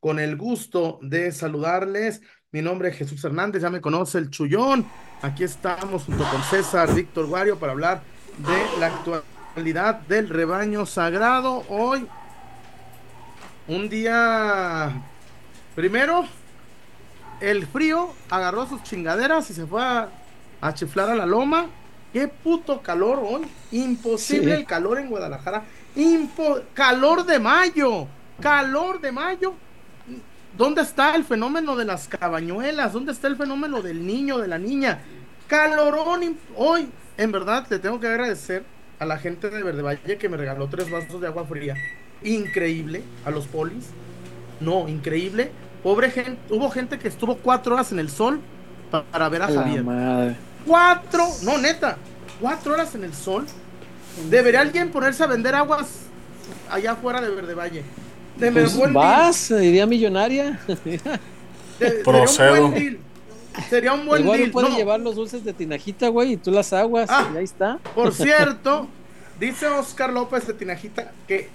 con el gusto de saludarles. Mi nombre es Jesús Hernández, ya me conoce el Chullón. Aquí estamos junto con César Víctor Guario para hablar de la actualidad del rebaño sagrado. Hoy, un día, primero, el frío agarró sus chingaderas y se fue a, chiflar a la loma. Qué puto calor hoy. Imposible el calor en Guadalajara. Impo calor de mayo. Calor de mayo ¿Dónde está el fenómeno de las cabañuelas? ¿Dónde está el fenómeno del niño, de la niña? Calorón. Hoy, en verdad, le tengo que agradecer a la gente de Verde Valle que me regaló tres vasos de agua fría. Increíble. A los polis. No, increíble. Pobre gente. Hubo gente que estuvo cuatro horas en el sol para ver a Javier. Cuatro. No, neta. Cuatro horas en el sol. ¿Debería alguien ponerse a vender aguas allá afuera de Verde Valle? Pues vas, idea millonaria. Procedo. Sería un buen Igual puede llevar los dulces de tinajita, güey, y tú las aguas, ah, y ahí está. Por cierto, dice Oscar López de Tinajita que,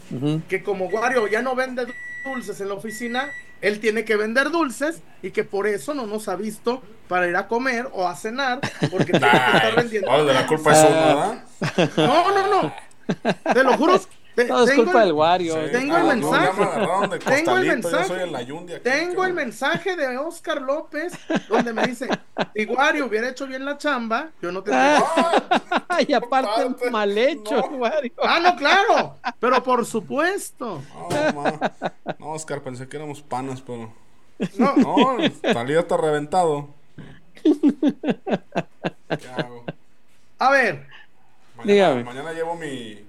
que como Wario ya no vende dulces en la oficina, él tiene que vender dulces y que por eso no nos ha visto para ir a comer o a cenar, porque tiene que estar vendiendo. de la culpa es uno, ¿verdad? No, no, no. Te lo juro todo es culpa del Wario. Tengo el mensaje. tengo el mensaje. tengo el mensaje de Oscar López donde me dice, si Wario hubiera hecho bien la chamba, yo no te ah, Y aparte mal hecho, Wario. Ah, no, claro. Pero por supuesto. No, Oscar, pensé que éramos panas, pero. No, no, salía hasta reventado. ¿Qué hago? A ver. Mañana, mañana llevo mi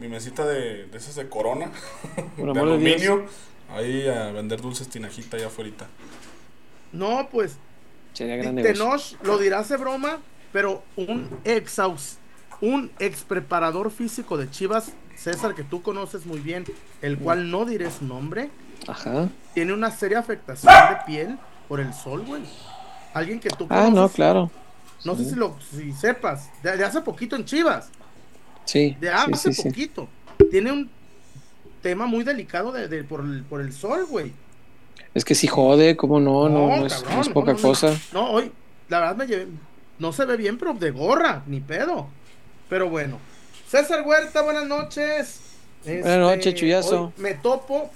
mi mesita de, de esas de corona, de aluminio, ahí a vender dulces tinajita allá afuera. No, pues, Tenoch lo dirás de broma, pero un ex un ex preparador físico de Chivas, César, que tú conoces muy bien, el cual no diré su nombre, Ajá. tiene una seria afectación de piel por el sol, güey. Alguien que tú conoces. Ah, no, claro. No sé si lo si sepas, de, hace poquito en Chivas. Sí. De hace poquito. Tiene un tema muy delicado de, por, el, por el sol, güey. Es que si jode, ¿cómo no? No, es, poca cosa. No, hoy, la verdad me llevé, no se ve bien, pero de gorra, ni pedo. Pero bueno. César Huerta, buenas noches. buenas noches, este, Chuyazo. Me topo,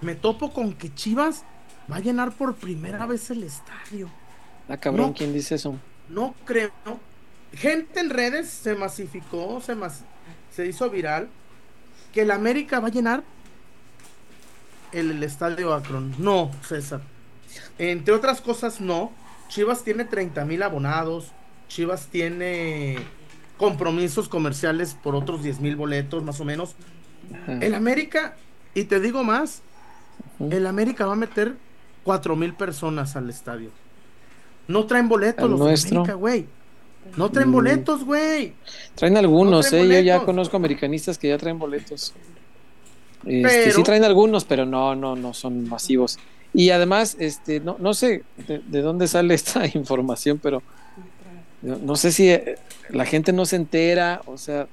me topo con que Chivas va a llenar por primera vez el estadio. Ah, cabrón, ¿quién dice eso? No creo, gente en redes se masificó, se, se hizo viral, que el América va a llenar el, estadio Akron. No, César. Entre otras cosas, no. Chivas tiene 30 mil abonados. Chivas tiene compromisos comerciales por otros 10 mil boletos, más o menos. El América, y te digo más, el América va a meter 4 mil personas al estadio. No traen boletos los nuestro. América, güey. No traen mm. boletos, güey. Traen algunos, eh. Yo ya conozco americanistas que ya traen boletos. Este, Sí traen algunos, pero no, no, no son masivos. Y además, este, no, no sé de, dónde sale esta información, pero no, sé si eh, la gente no se entera, o sea,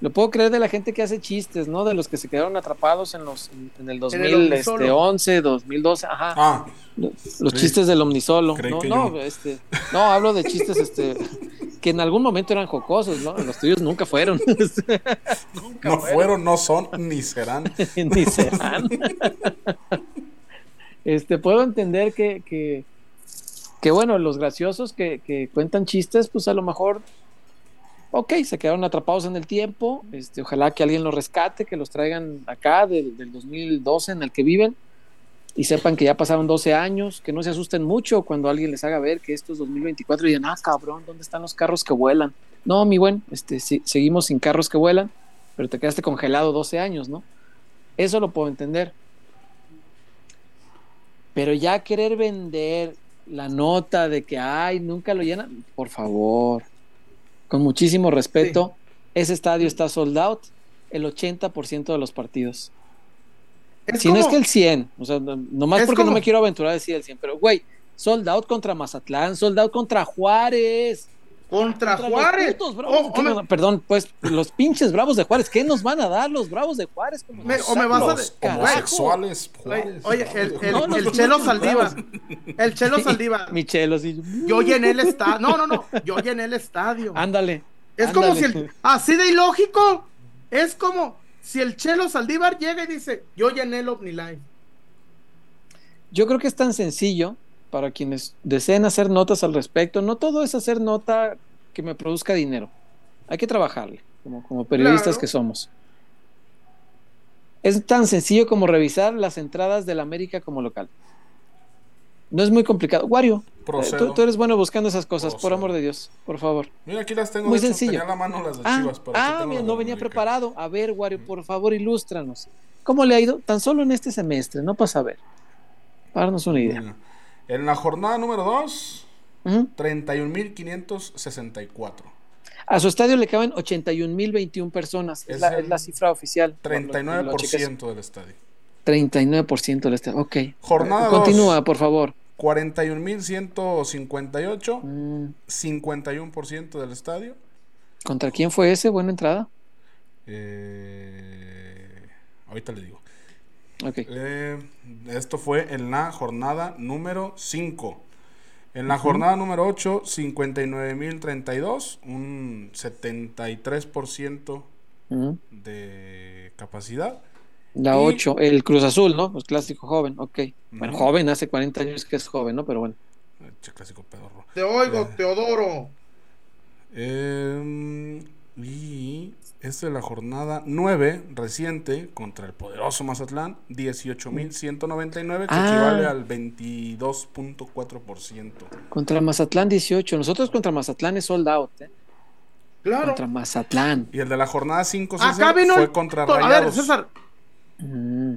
lo puedo creer de la gente que hace chistes, ¿no? De los que se quedaron atrapados en los en el 2011, 2012, este, ajá. Ah, los, chistes del omnisolo. No, no, este, no, hablo de chistes este que en algún momento eran jocosos, ¿no? Los tuyos nunca fueron. no fueron. no son, ni serán. ni serán. este, puedo entender que, que, que bueno, los graciosos que, que cuentan chistes, pues a lo mejor ok, se quedaron atrapados en el tiempo, este, ojalá que alguien los rescate, que los traigan acá del, 2012 en el que viven y sepan que ya pasaron 12 años, que no se asusten mucho cuando alguien les haga ver que esto es 2024 y digan, ah, cabrón, ¿dónde están los carros que vuelan? No, mi buen, este, seguimos sin carros que vuelan, pero te quedaste congelado 12 años, ¿no? Eso lo puedo entender. Pero ya querer vender la nota de que, ay, nunca lo llenan, por favor, con muchísimo respeto, ese estadio está sold out el 80% de los partidos. Si no es que el 100, o sea, nomás porque no me quiero aventurar a decir el 100, pero güey, sold out contra Mazatlán, sold out contra Juárez. Contra, Juárez. Oh, perdón, pues los pinches bravos de Juárez, ¿qué nos van a dar los bravos de Juárez? o me vas a los homosexuales Juárez. Oye, el, el, el Chelo Saldívar. El Chelo Saldívar. Mi Chelo, sí. Yo llené el estadio. No, no, no. Yo llené el estadio. Ándale. Es como si el. Así de ilógico. Es como si el Chelo Saldívar llega y dice: Yo llené el OmniLife. Yo creo que es tan sencillo para quienes deseen hacer notas al respecto. No todo es hacer nota que me produzca dinero. Hay que trabajarle, como, como periodistas que somos. Es tan sencillo como revisar las entradas del América como local. No es muy complicado. Wario, tú, eres bueno buscando esas cosas, por amor de Dios, por favor. Mira, aquí las tengo. Muy sencillo. ah, ah no venía preparado. A ver, Wario, por favor, ilústranos. ¿Cómo le ha ido? Tan solo en este semestre, no pasa a ver. Para darnos una idea. En la jornada número 2, 31.564. A su estadio le caben 81.021 personas. Es, la, es, la, cifra oficial. 39% del estadio. 39% del estadio. Ok. Jornada Continúa, por favor. 41.158. 51% mm. del estadio. ¿Contra quién fue ese? Buena entrada. Eh, ahorita le digo. Okay. Eh, esto fue en la jornada número 5. En la jornada número 8, 59.032, un 73% de capacidad. La 8, el Cruz Azul, ¿no? Pues clásico joven, ok. Bueno, joven, hace 40 años que es joven, ¿no? Pero bueno. clásico pedorro. Te oigo, eh, Teodoro. Eh, y esta es la jornada 9 reciente contra el poderoso Mazatlán, 18.199, que ah. equivale al 22.4%. Contra Mazatlán 18. Nosotros contra Mazatlán es sold out, ¿eh? Claro. Contra Mazatlán. Y el de la jornada 5 fue contra Rayados. A ver, César. Mm.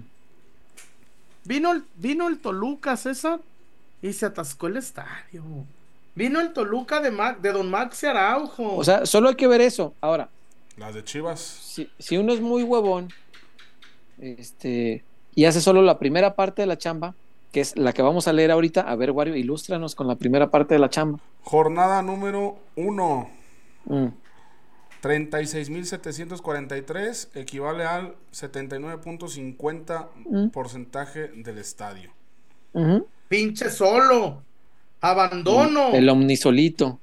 Vino, el, vino el Toluca, César, y se atascó el estadio. Vino el Toluca de, de Don Max Araujo. O sea, solo hay que ver eso. Ahora, las de Chivas. Si, si uno es muy huevón este, y hace solo la primera parte de la chamba, que es la que vamos a leer ahorita, a ver, Wario, ilústranos con la primera parte de la chamba. Jornada número 1. 36.743 mm. equivale al 79.50 mm. porcentaje del estadio. Pinche solo. Abandono. El omnisolito.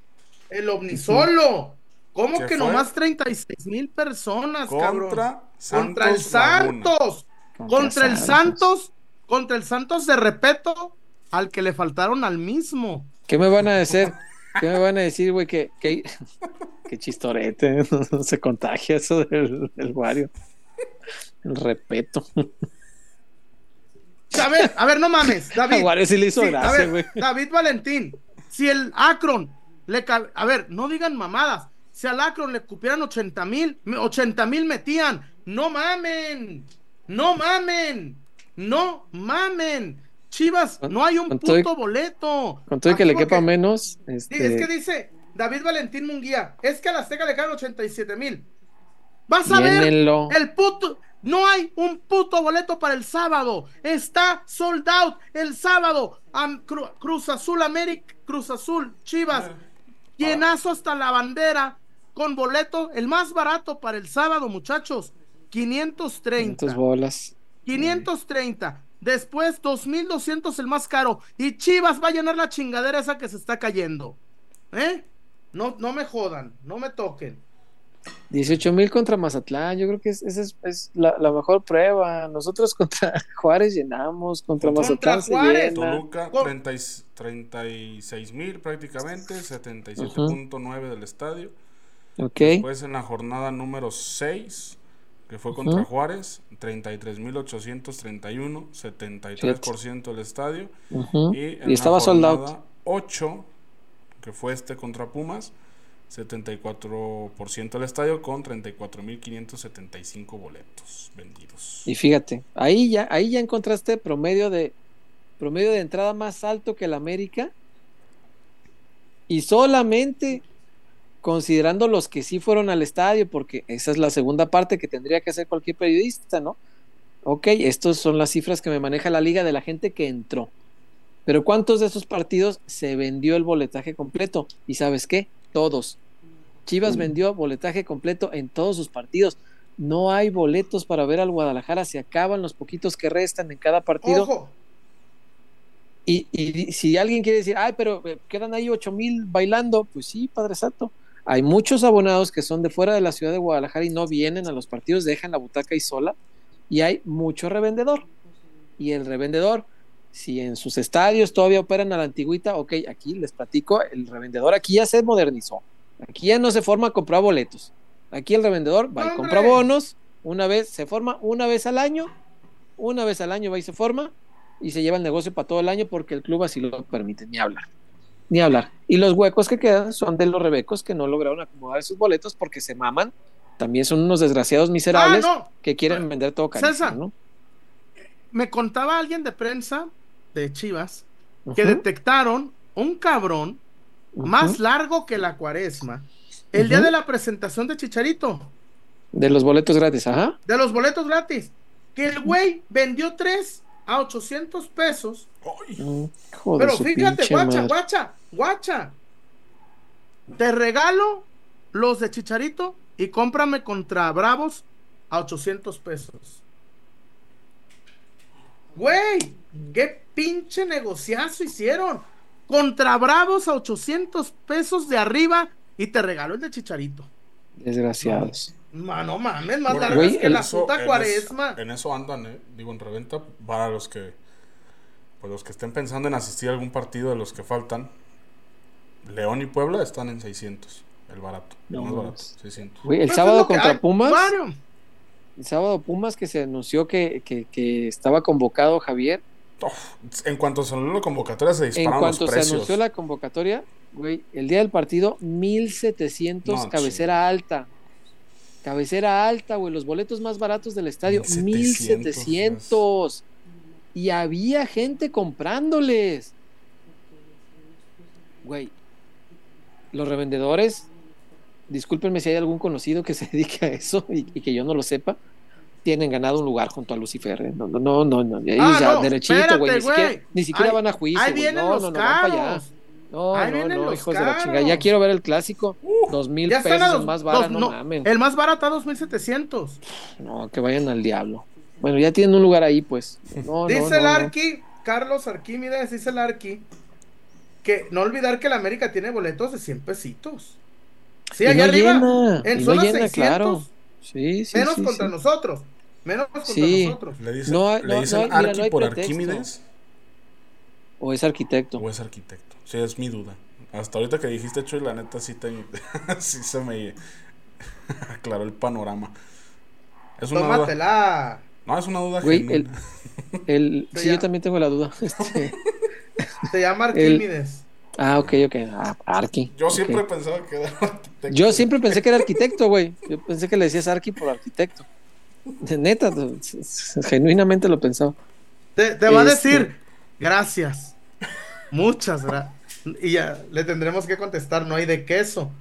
El omnisolo. ¿Cómo que nomás 36 mil personas, contra contra el Santos. Contra, el Santos. Contra el Santos de respeto al que le faltaron al mismo. ¿Qué me van a decir? ¿Qué me van a decir, güey? Que, que, chistorete, no, se contagia eso del, del Wario. El respeto. A ver, a ver, no mames, David. Wario sí le hizo gracia, güey. David Valentín, si el Akron le a ver, no digan mamadas. Si al Akron le cupieran 80 mil, 80 mil metían. No mamen, no mamen, no mamen. Chivas, no hay un puto boleto. Con todo que le quepa menos. Este... Es que dice David Valentín Munguía, es que a la Azteca le caen 87 mil. Vas a ver el puto. No hay un puto boleto para el sábado. Está sold out el sábado. Cruz Azul América, Cruz Azul, Chivas. Llenazo hasta la bandera con boleto, el más barato para el sábado, muchachos, 530. 500 bolas. 530. Después 2200 el más caro. Y Chivas va a llenar la chingadera esa que se está cayendo. ¿Eh? No, no me jodan, no me toquen. 18 mil contra Mazatlán, yo creo que esa es, la, mejor prueba. Nosotros contra Juárez llenamos, contra, Mazatlán Juárez. Toluca, 36 mil prácticamente, 77.9 del estadio. Después en la jornada número 6, que fue contra Juárez, 33.831, 73% del estadio. Y, en estaba la jornada 8, que fue este contra Pumas, 74% del estadio con 34.575 boletos vendidos. Y fíjate, ahí ya, ahí ya encontraste promedio de promedio de entrada más alto que el América. Y solamente considerando los que sí fueron al estadio, porque esa es la segunda parte que tendría que hacer cualquier periodista, ¿no? Ok, estas son las cifras que me maneja la liga de la gente que entró. Pero ¿cuántos de esos partidos se vendió el boletaje completo? Y sabes qué? Todos. Chivas vendió boletaje completo en todos sus partidos. No hay boletos para ver al Guadalajara, se acaban los poquitos que restan en cada partido. Y, y, si alguien quiere decir, ay, pero eh, quedan ahí ocho mil bailando, pues sí, Padre Santo. Hay muchos abonados que son de fuera de la ciudad de Guadalajara y no vienen a los partidos, dejan la butaca ahí sola. Y hay mucho revendedor. Y el revendedor, si en sus estadios todavía operan a la antigüita, ok, aquí les platico, el revendedor aquí ya se modernizó. Aquí ya no se forma a comprar boletos. Aquí el revendedor va y compra bonos, una vez, se forma una vez al año, una vez al año va y se forma y se lleva el negocio para todo el año porque el club así lo permite, ni hablar. Ni hablar. Y los huecos que quedan son de los rebecos que no lograron acomodar sus boletos porque se maman. También son unos desgraciados miserables ah, que quieren vender todo César, ¿no? Me contaba alguien de prensa de Chivas que detectaron un cabrón más largo que la cuaresma el día de la presentación de Chicharito. De los boletos gratis, ajá. De los boletos gratis. Que el güey vendió tres a 800 pesos. Mm, Pero fíjate, guacha, guacha, guacha. Te regalo los de Chicharito y cómprame contra Bravos a 800 pesos. Güey, qué pinche negociazo hicieron. Contra Bravos a 800 pesos de arriba y te regaló el de Chicharito. Desgraciados. No, mames, más largo que la puta cuaresma. en eso andan, eh. Digo, en reventa, para los que pues los que estén pensando en asistir a algún partido de los que faltan, León y Puebla están en 600, el barato, el más barato, 600. el pues sábado contra Pumas, el sábado Pumas que se anunció que, que, estaba convocado Javier. en cuanto se anunció la convocatoria se dispararon En cuanto se anunció la convocatoria, güey, el día del partido 1700 cabecera alta. Cabecera alta, güey, los boletos más baratos del estadio, 1700. Y había gente comprándoles. Güey, los revendedores, discúlpenme si hay algún conocido que se dedique a eso y, que yo no lo sepa, tienen ganado un lugar junto a Lucifer. ¿eh? No, no, no, no, no. Ah, ya, derechito, güey. Ni siquiera, van a juicio. Ahí vienen no, los no, no, van para allá. No, no, no, hijos de la chingada. Ya quiero ver el clásico. dos mil pesos más barato, no. El más barato a dos mil setecientos. No, que vayan al diablo. Bueno, ya tienen un lugar ahí, pues. dice el Arqui, Carlos Arquímedes, dice el Arqui, que no olvidar que la América tiene boletos de 100 pesitos. Sí, allá arriba, en zona 600. Claro. Sí, sí, menos contra nosotros. Menos contra nosotros. Le dicen, no, ¿le dicen Arqui por Arquímedes. ¿O es arquitecto? O es arquitecto. Sí, es mi duda. Hasta ahorita que dijiste, Chuy, la neta sí, te, sí se me aclaró el panorama. Es una Tómatela. No, es una duda Güey, el, el, sí, yo también tengo la duda. Este, se llama Arquímedes. Ah, ok, ok. Ah, Arqui. Yo siempre pensaba que era arquitecto. Yo siempre pensé que era arquitecto, güey. Yo pensé que le decías Arqui por arquitecto. Neta, genuinamente lo pensaba. Te, te va a este, decir, gracias. Muchas gracias. Y ya le tendremos que contestar, no hay de queso.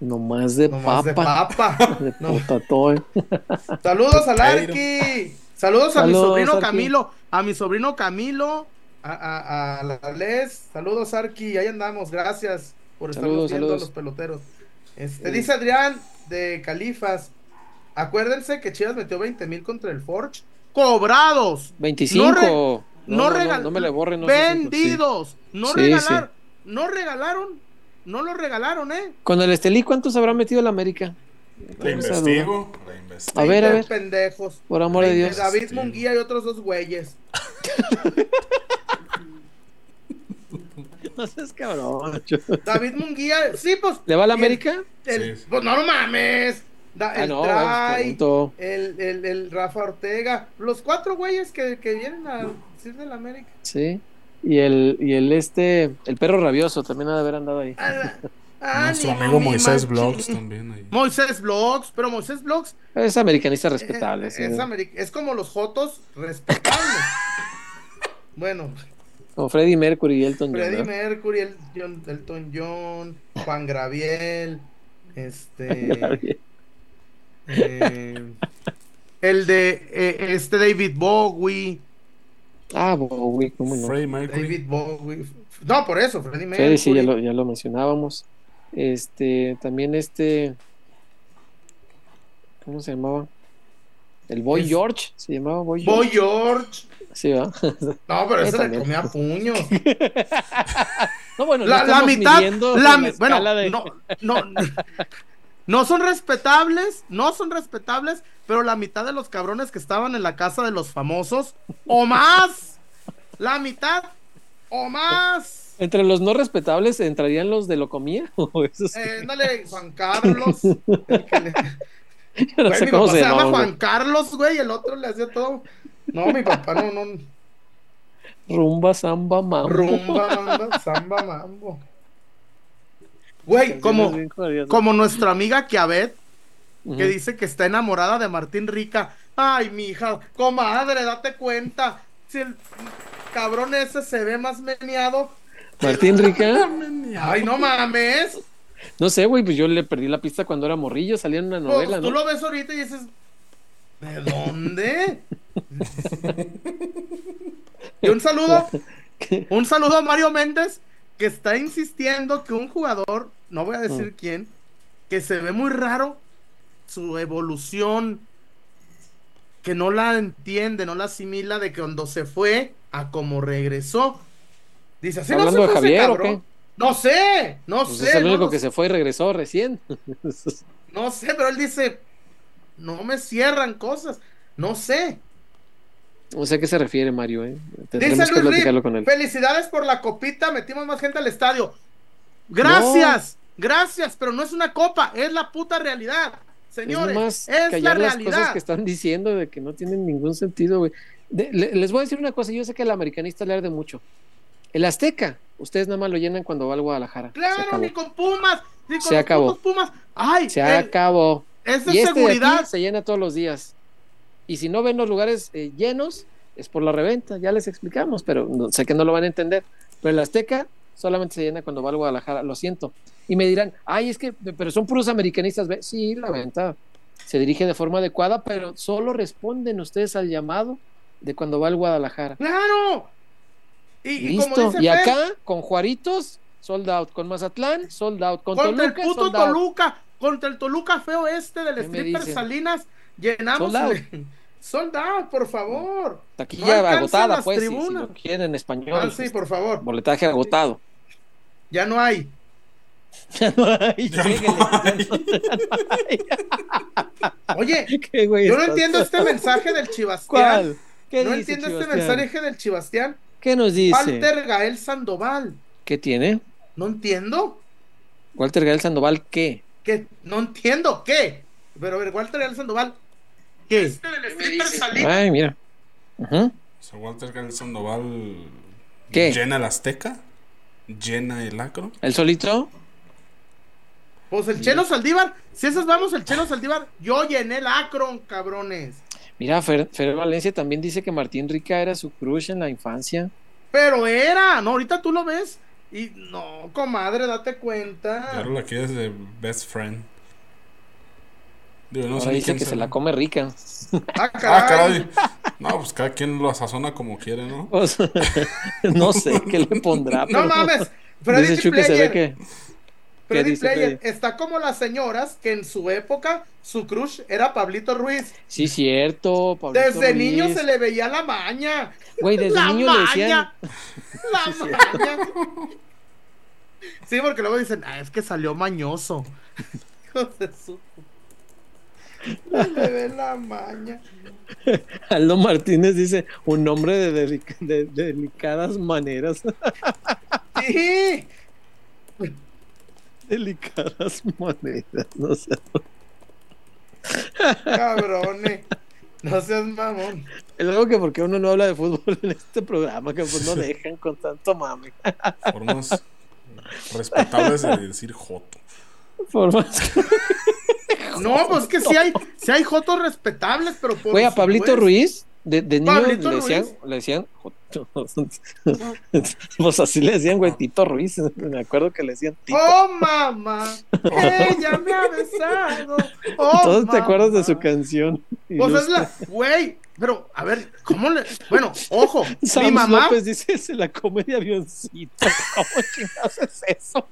Nomás de Nomás papa. de papa. de no. Saludos al Arqui. Saludos a mi sobrino Camilo. A mi sobrino Camilo. A, a, a la Les. Saludos, Arqui. Ahí andamos. Gracias por estar viendo a los peloteros. Este, Dice Adrián de Califas. Acuérdense que Chivas metió 20 mil contra el Forge. Cobrados. 25. No, no, no, me le borren. vendidos. No regalaron. No regalaron. No lo regalaron, ¿eh? Con el Estelí, ¿cuántos habrá metido la América? Reinvestigo. A ver, a ver. pendejos. Por amor de Dios. David Munguía y otros dos güeyes. no seas cabrón. David Munguía, sí, pues. ¿Le va a la América? sí. Pues no, no mames. Da, ah, el, no, el, el, el, Rafa Ortega, los cuatro güeyes que, que vienen a decir de la América. Sí. Y el, y el este, el perro rabioso también ha de haber andado ahí. Ah, ah, Nuestro amigo Moisés Vlogs también ahí. Moisés Vlogs, pero Moisés Vlogs es americanista respetable. Es, es, como los Jotos respetables. bueno. Como Freddie Mercury y Elton John. Freddie Mercury, el, Elton John, Juan Graviel, este. Eh, el de eh, este David Bowie. Ah, Bowie, ¿cómo no? David Bowie. No, por eso, Freddie Mercury. sí, ya lo, ya lo mencionábamos. Este, también este. ¿Cómo se llamaba? El Boy George, se llamaba Boy George. Boy George. Sí, va. No, pero ese le comía puños. no, bueno, la, la mitad. La, bueno, no, no, no son respetables, no son respetables, pero la mitad de los cabrones que estaban en la casa de los famosos, o más, la mitad, o más. Entre los no respetables entrarían los de Locomía. Eh, dale, Juan Carlos. no sé cómo se, llama Juan Carlos, güey, el otro le hacía todo. No, mi papá no, no. Rumba, samba, mambo. Rumba, samba, mambo. Güey, como, como nuestra amiga Kiabet, que dice que está enamorada de Martín Rica. Ay, mi hija, comadre, date cuenta. Si el cabrón ese se ve más meneado. Martín Rica. Ay, no mames. No sé, güey, pues yo le perdí la pista cuando era morrillo, salía en una pues, novela, ¿no? Tú lo ves ahorita y dices, ¿de dónde? y un saludo, un saludo a Mario Méndez, que está insistiendo que un jugador, no voy a decir mm. quién, que se ve muy raro su evolución, que no la entiende, no la asimila de que cuando se fue a como regresó. Dice, así no se de Javier o qué? No sé, no pues sé. Es el único que se fue y regresó recién. no sé, pero él dice, no me cierran cosas, no sé. No sé a qué se refiere Mario, ¿eh? Dice Luis con él. Felicidades por la copita, metimos más gente al estadio. Gracias, gracias, pero no es una copa, es la puta realidad. Señores, es, es la realidad. las cosas que están diciendo de que no tienen ningún sentido, güey. les voy a decir una cosa, yo sé que el americanista le arde mucho. El Azteca, ustedes nada más lo llenan cuando va al Guadalajara. Claro, ni con Pumas, ni con se acabó. Pumas. Ay, se acabó. Es de y este seguridad. se llena todos los días. Y si no ven los lugares eh, llenos, es por la reventa, ya les explicamos, pero sé que no lo van a entender. Pero el Azteca solamente se llena cuando va al Guadalajara, lo siento. Y me dirán, ay, es que, pero son puros americanistas. Sí, la venta se dirige de forma adecuada, pero solo responden ustedes al llamado de cuando va al Guadalajara. ¡Claro! Y, Listo. Y, acá, con Juaritos, sold out. Con Mazatlán, sold out. Con contra el puto Toluca, contra el Toluca feo este del stripper Salinas, llenamos. Sold out. por favor. Taquilla agotada, pues. Si, lo quieren en español. Ah, sí, por favor. Boletaje agotado. Ya no hay. Ya no hay. Oye, yo no entiendo este mensaje del Chivastián. no entiendo este mensaje del Chivastián ¿Qué nos dice? Walter Gael Sandoval. ¿Qué tiene? No entiendo. Walter Gael Sandoval, ¿qué? ¿Qué? No entiendo, ¿qué? Pero a ver, Walter Gael Sandoval, ¿qué? Este Ay, mira. Walter Gael Sandoval ¿Qué? llena el Azteca, llena el Acro. ¿El solito? Pues el Chelo Saldívar, si esas vamos, el Chelo Saldívar, yo llené el Acron, cabrones. Mira, Fer, Valencia también dice que Martín Rica era su crush en la infancia. Pero era, no, ahorita tú lo ves y no, comadre, date cuenta. Claro, la quieres de best friend. Digo, no Ahora dice que se la come rica. Ah, ah caray. No, pues cada quien lo sazona como quiere, ¿no? Pues, no sé qué le pondrá. No mames. Freddy dice que se ve que Freddy Player está como las señoras que en su época su crush era Pablito Ruiz. Sí, cierto. desde niño se le veía la maña. Güey, desde niño le decían. La maña. Sí, porque luego dicen, ah, es que salió mañoso. Le ve la maña. Aldo Martínez dice, un hombre de, de delicadas maneras. Sí delicadas monedas, no sé. Cabrones. No seas mamón. Es algo que porque uno no habla de fútbol en este programa, que pues no dejan con tanto mame. Formas respetables de decir joto. Formas. No, pues que sí hay, sí hay jotos respetables, pero por. a Pablito Ruiz de, de niño le decían, le decían, pues así le decían, güey, Tito Ruiz. Me acuerdo que le decían Tito. ¡Oh, mamá! ¡Ella me ha besado! ¡Oh, Todos te acuerdas de su canción. Pues es la, güey, pero a ver, ¿cómo le.? Bueno, ojo, mi mamá. López dice: es la comedia avioncito. ¿Cómo chingados es eso?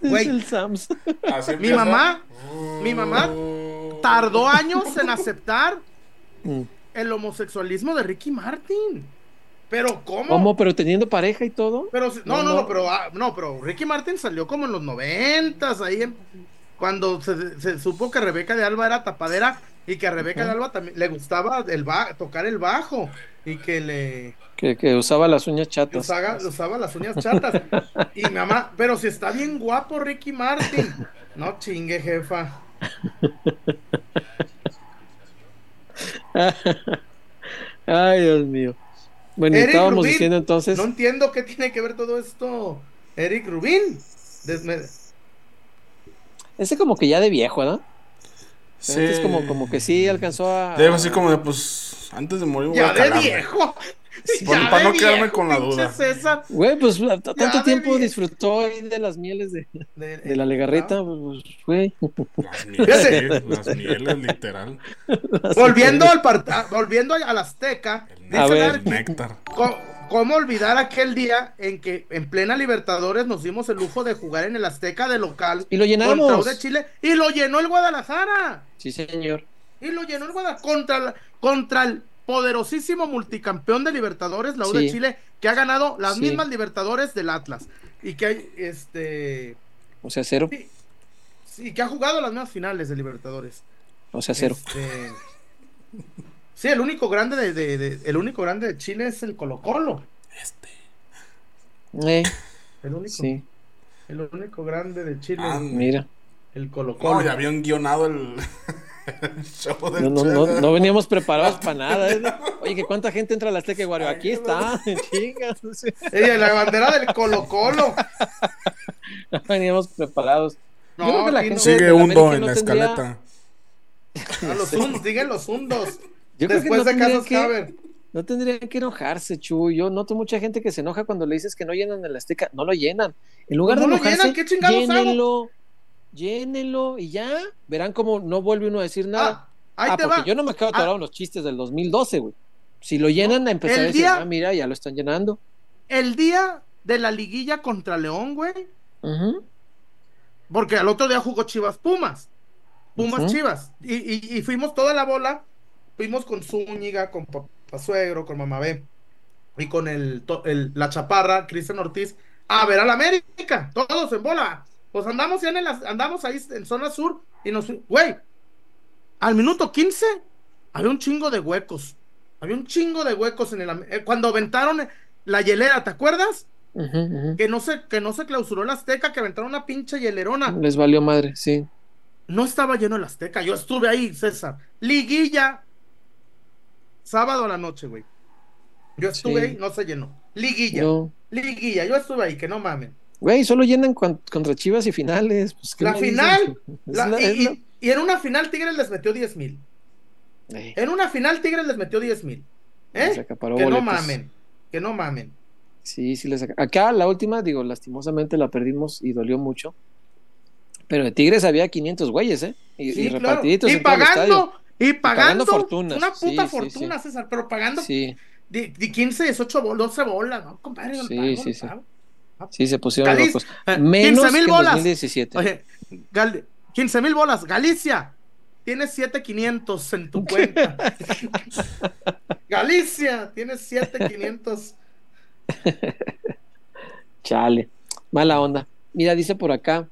Güey, el Sams. mi mamá, mi mamá tardó años en aceptar mm. el homosexualismo de Ricky Martin. Pero ¿cómo? ¿Cómo? Pero teniendo pareja y todo. Pero no, no, no, pero ah, no, pero Ricky Martin salió como en los noventas, ahí cuando se, supo que Rebeca de Alba era tapadera y que a Rebeca de Alba también le gustaba el tocar el bajo y que le que, usaba las uñas chatas. Usaba, usaba las uñas chatas. y mi mamá, pero si está bien guapo Ricky Martin. No chingue, jefa. Ay, Dios mío. Bueno, estábamos diciendo entonces. No entiendo qué tiene que ver todo esto, Eric Rubin. Ese como que ya de viejo, ¿no? Sí. Es como, como que sí alcanzó a. Debe así como de, pues, antes de morir. Ya de viejo. Para no quedarme con la duda. Güey, pues tanto tiempo disfrutó ahí de las mieles de, de, la legarreta, pues, güey. Las mieles, las mieles, literal. volviendo al volviendo al Azteca, a ver, néctar. ¿Cómo olvidar aquel día en que en plena Libertadores nos dimos el lujo de jugar en el Azteca de local y lo llenamos de Chile y lo llenó el Guadalajara? Sí, señor. Y lo llenó el Guadalajara contra, contra el poderosísimo multicampeón de Libertadores, la U de Chile, que ha ganado las mismas Libertadores del Atlas. Y que hay, este... O sea, cero. Sí, que ha jugado las mismas finales de Libertadores. O sea, cero. Este, sí, el único grande de, el único grande de Chile es el Colo Colo. Este. Eh, el único. Sí. El único grande de Chile. Ah, mira. El Colo Colo. No, ya habían guionado el... no, no, no, no, veníamos preparados para nada. ¿eh? Oye, que cuánta gente entra a la Azteca Guario. Aquí está, chingas. Ella, la bandera del Colo Colo. No veníamos preparados. No, la gente sigue hundo en la escaleta. A los hundos, siguen los hundos. Después de Casos que, No tendrían que enojarse, Chu. Yo noto mucha gente que se enoja cuando le dices que no llenan el Azteca. No lo llenan. En lugar de enojarse, llenan? ¿Qué chingados llénenlo llénenlo y ya. Verán cómo no vuelve uno a decir nada. Ah, ah porque yo no me quedo atorado ah. en los chistes del 2012, güey. Si lo llenan, a empezar a decir, ah, mira, ya lo están llenando. El día de la liguilla contra León, güey. Porque al otro día jugó Chivas Pumas. Pumas Chivas. Y, fuimos toda la bola. Fuimos con Zúñiga, con Papá Suegro, con Mamá B. Y con el, la chaparra, Cristian Ortiz, a ver a la América. Todos en bola. Pues andamos ya en el, andamos ahí en zona sur y nos, güey, al minuto 15 había un chingo de huecos. Había un chingo de huecos en el eh, cuando aventaron la hielera, ¿te acuerdas? Que no se que no se clausuró la Azteca, que aventaron una pinche hielerona. Les valió madre, sí. No estaba lleno el Azteca, yo estuve ahí, César. Liguilla sábado a la noche, güey. Yo estuve ahí, no se llenó. Liguilla. Liguilla, yo estuve ahí, que no mamen. Güey, solo llenan contra Chivas y finales. Pues, la final. y, en una final Tigres les metió 10 mil. En una final Tigres les metió 10 mil. ¿Eh? Que no mamen. Que no mamen. Sí, sí les Acá la última, digo, lastimosamente la perdimos y dolió mucho. Pero de Tigres había 500 güeyes, ¿eh? Y, repartiditos. Y pagando, y pagando, fortunas. Una puta fortuna, César, pero pagando de, de 15, 18, 12 bolas, ¿no? Compadre, sí, sí, sí. Sí, se pusieron locos. Eh, Menos 15 mil bolas. 2017. Oye, 15 mil bolas. Galicia, tienes 7500 en tu cuenta. Galicia, tienes 7500. Chale, mala onda. Mira, dice por acá,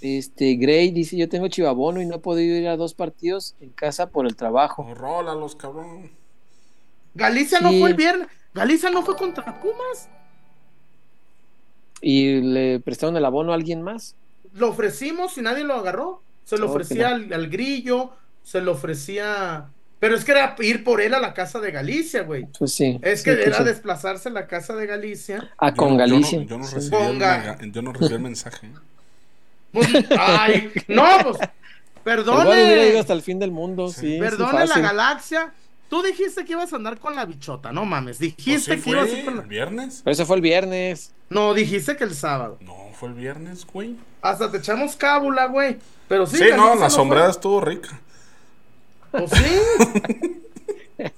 este Gray dice, yo tengo chivabono y no he podido ir a dos partidos en casa por el trabajo. Oh, los cabrón. Galicia no fue el viernes. Galicia no fue contra Pumas. ¿Y le prestaron el abono a alguien más? Lo ofrecimos y nadie lo agarró. Se lo ofrecía al, grillo, se lo ofrecía. Pero es que era ir por él a la casa de Galicia, güey. Pues sí. Es que era desplazarse a la casa de Galicia. Ah, con Galicia. Yo no, recibí, el, yo no recibí el mensaje. Pues, ay, no, pues. Perdone. Igual ido hasta el fin del mundo, sí. perdone la galaxia Tú dijiste que ibas a andar con la bichota, no mames. Dijiste pues que ibas a ir con ¿El viernes? Pero ese fue el viernes. No, dijiste que el sábado. No, fue el viernes, güey. Hasta te echamos cábula, güey. Pero sí. Sí, no, la sombrada estuvo rica. Pues sí.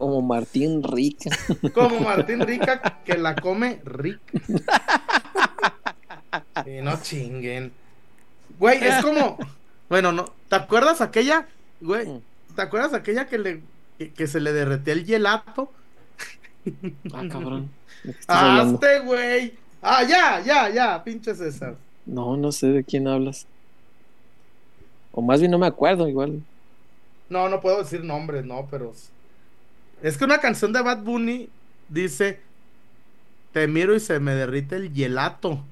Como Martín Rica. Como Martín Rica que la come rica. Y no chinguen. Güey, es como. Bueno, no. ¿Te acuerdas aquella? Güey, mm. ¿te acuerdas aquella que le que, se le derretía el gelato? Ah, cabrón. ¡Hazte, güey! Ah, ya, ya, ya, pinche César. No, no sé de quién hablas. O más bien no me acuerdo, igual. No, no puedo decir nombres, no, pero. Es que una canción de Bad Bunny dice: Te miro y se me derrite el gelato.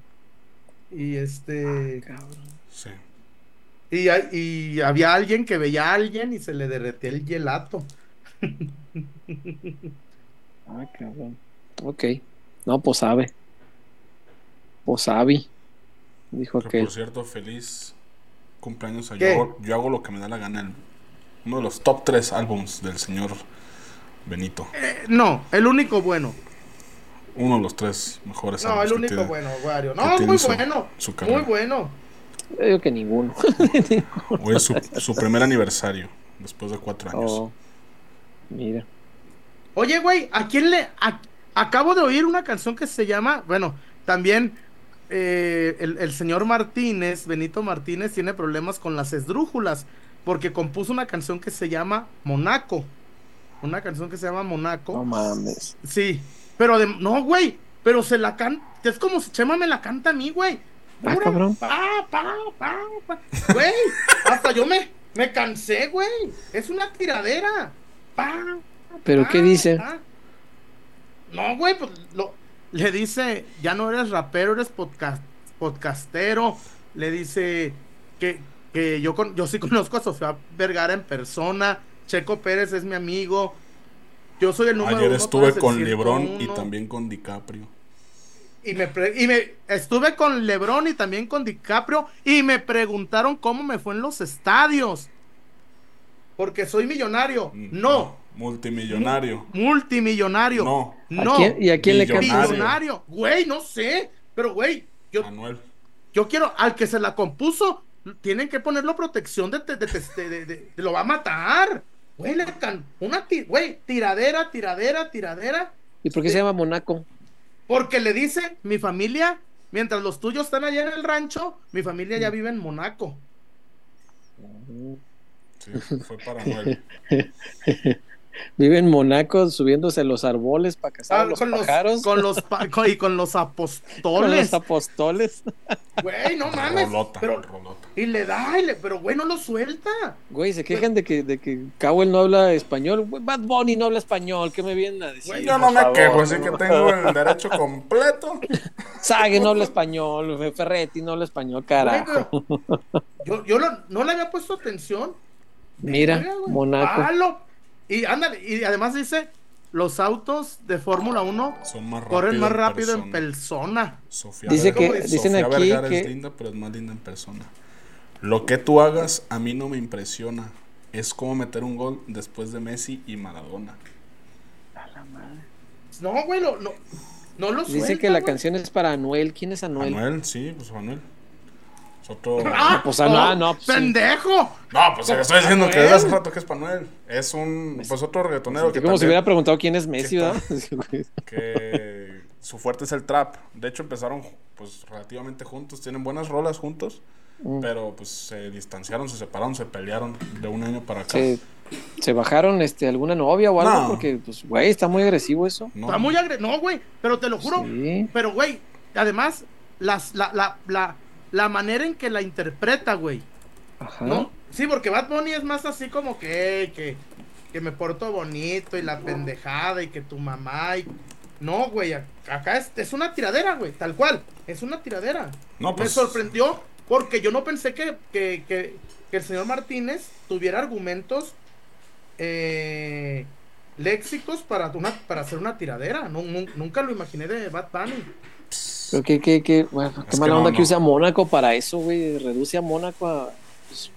Y este. Ah, sí. Y, y, había alguien que veía a alguien y se le derretía el gelato. Ah, cabrón. Ok. No, pues sabe. Pues sabe. Dijo que. Por cierto, feliz cumpleaños a yo, yo hago lo que me da la gana. uno de los top 3 álbums del señor Benito. Eh, no, el único bueno. Uno de los tres mejores. No, el único bueno, Wario. No, muy bueno. muy bueno. Yo digo que ninguno. Hoy es su, primer aniversario, después de cuatro años. Oh, mira. Oye, güey, ¿a quién le... acabo de oír una canción que se llama, bueno, también eh, el, señor Martínez, Benito Martínez, tiene problemas con las esdrújulas, porque compuso una canción que se llama Monaco. Una canción que se llama Monaco. No mames. Sí, pero de, no, güey, pero se la canta, es como si Chema me la canta a mí, güey. Ah, cabrón. Pa, pa, pa, pa. Güey, hasta yo me, me cansé, güey. Es una tiradera. Pa, ¿Pero qué dice? No, güey, pues lo, le dice, ya no eres rapero, eres podcast, podcastero. Le dice que, que yo, con, yo sí conozco a Sofía Vergara en persona. Checo Pérez es mi amigo. Yo soy el número Ayer estuve con Lebron y también con DiCaprio. Y me, y me estuve con Lebron y también con DiCaprio y me preguntaron cómo me fue en los estadios. Porque soy millonario. Mm, no. multimillonario. multimillonario. No. No. ¿Y a quién le Millonario. Güey, no sé. Pero, güey, yo, yo quiero, al que se la compuso, tienen que ponerlo protección de, de, de, lo va a matar. Güey, le can, una güey, tiradera, tiradera, tiradera. ¿Y por qué se llama Monaco? Porque le dice, mi familia, mientras los tuyos están allá en el rancho, mi familia ya vive en Monaco. Sí, fue para Noel. Vive en Monaco subiéndose los árboles para cazar ah, los con pájaros. Los, con los y con los apostoles. Con los apostoles. Güey, no mames. pero, Y le da, y le, pero güey, no lo suelta. Güey, se quejan de que, de que Cowell no habla español. Bad Bunny no habla español. ¿Qué me vienen a decir? yo no me quejo, así que tengo el derecho completo. Sage no habla español. Ferretti no habla español, carajo. yo yo no, le había puesto atención. Mira, Monaco. Y y además dice, los autos de Fórmula 1 corren más rápido en persona. dice que dicen aquí que es linda, pero es más linda en persona. Lo que tú hagas a mí no me impresiona. Es como meter un gol después de Messi y Maradona. A la madre. No, güey, no, no, lo Dice que la canción es para Anuel. ¿Quién es Anuel? Anuel, sí, pues Anuel. Otro... Ah, pues, ah, no, pues, ¡Pendejo! No, pues estoy diciendo que desde hace rato que es Manuel. Es un, pues otro reggaetonero. que como si hubiera preguntado quién es Messi, ¿verdad? que su fuerte es el trap. De hecho, empezaron pues relativamente juntos. Tienen buenas rolas juntos. Mm. Pero pues se distanciaron, se separaron, se pelearon de un año para acá. ¿Se bajaron este, alguna novia o algo? Porque, pues, güey, está muy agresivo eso. No. Está muy agresivo. No, güey, pero te lo juro. Pero, güey, además, las, la, la, la la manera en que la interpreta, güey. Ajá. ¿No? Sí, porque Bad Bunny es más así como que, que, que me porto bonito y la pendejada y que tu mamá y... No, güey, acá es, es una tiradera, güey, tal cual, es una tiradera. No, pues... Me sorprendió porque yo no pensé que, que, que, que el señor Martínez tuviera argumentos eh, léxicos para, una, para hacer una tiradera. No, nunca lo imaginé de Bad Bunny. Pero qué, qué, qué, bueno, qué mala onda que use a Mónaco para eso, güey. Reduce a Mónaco a. Pues,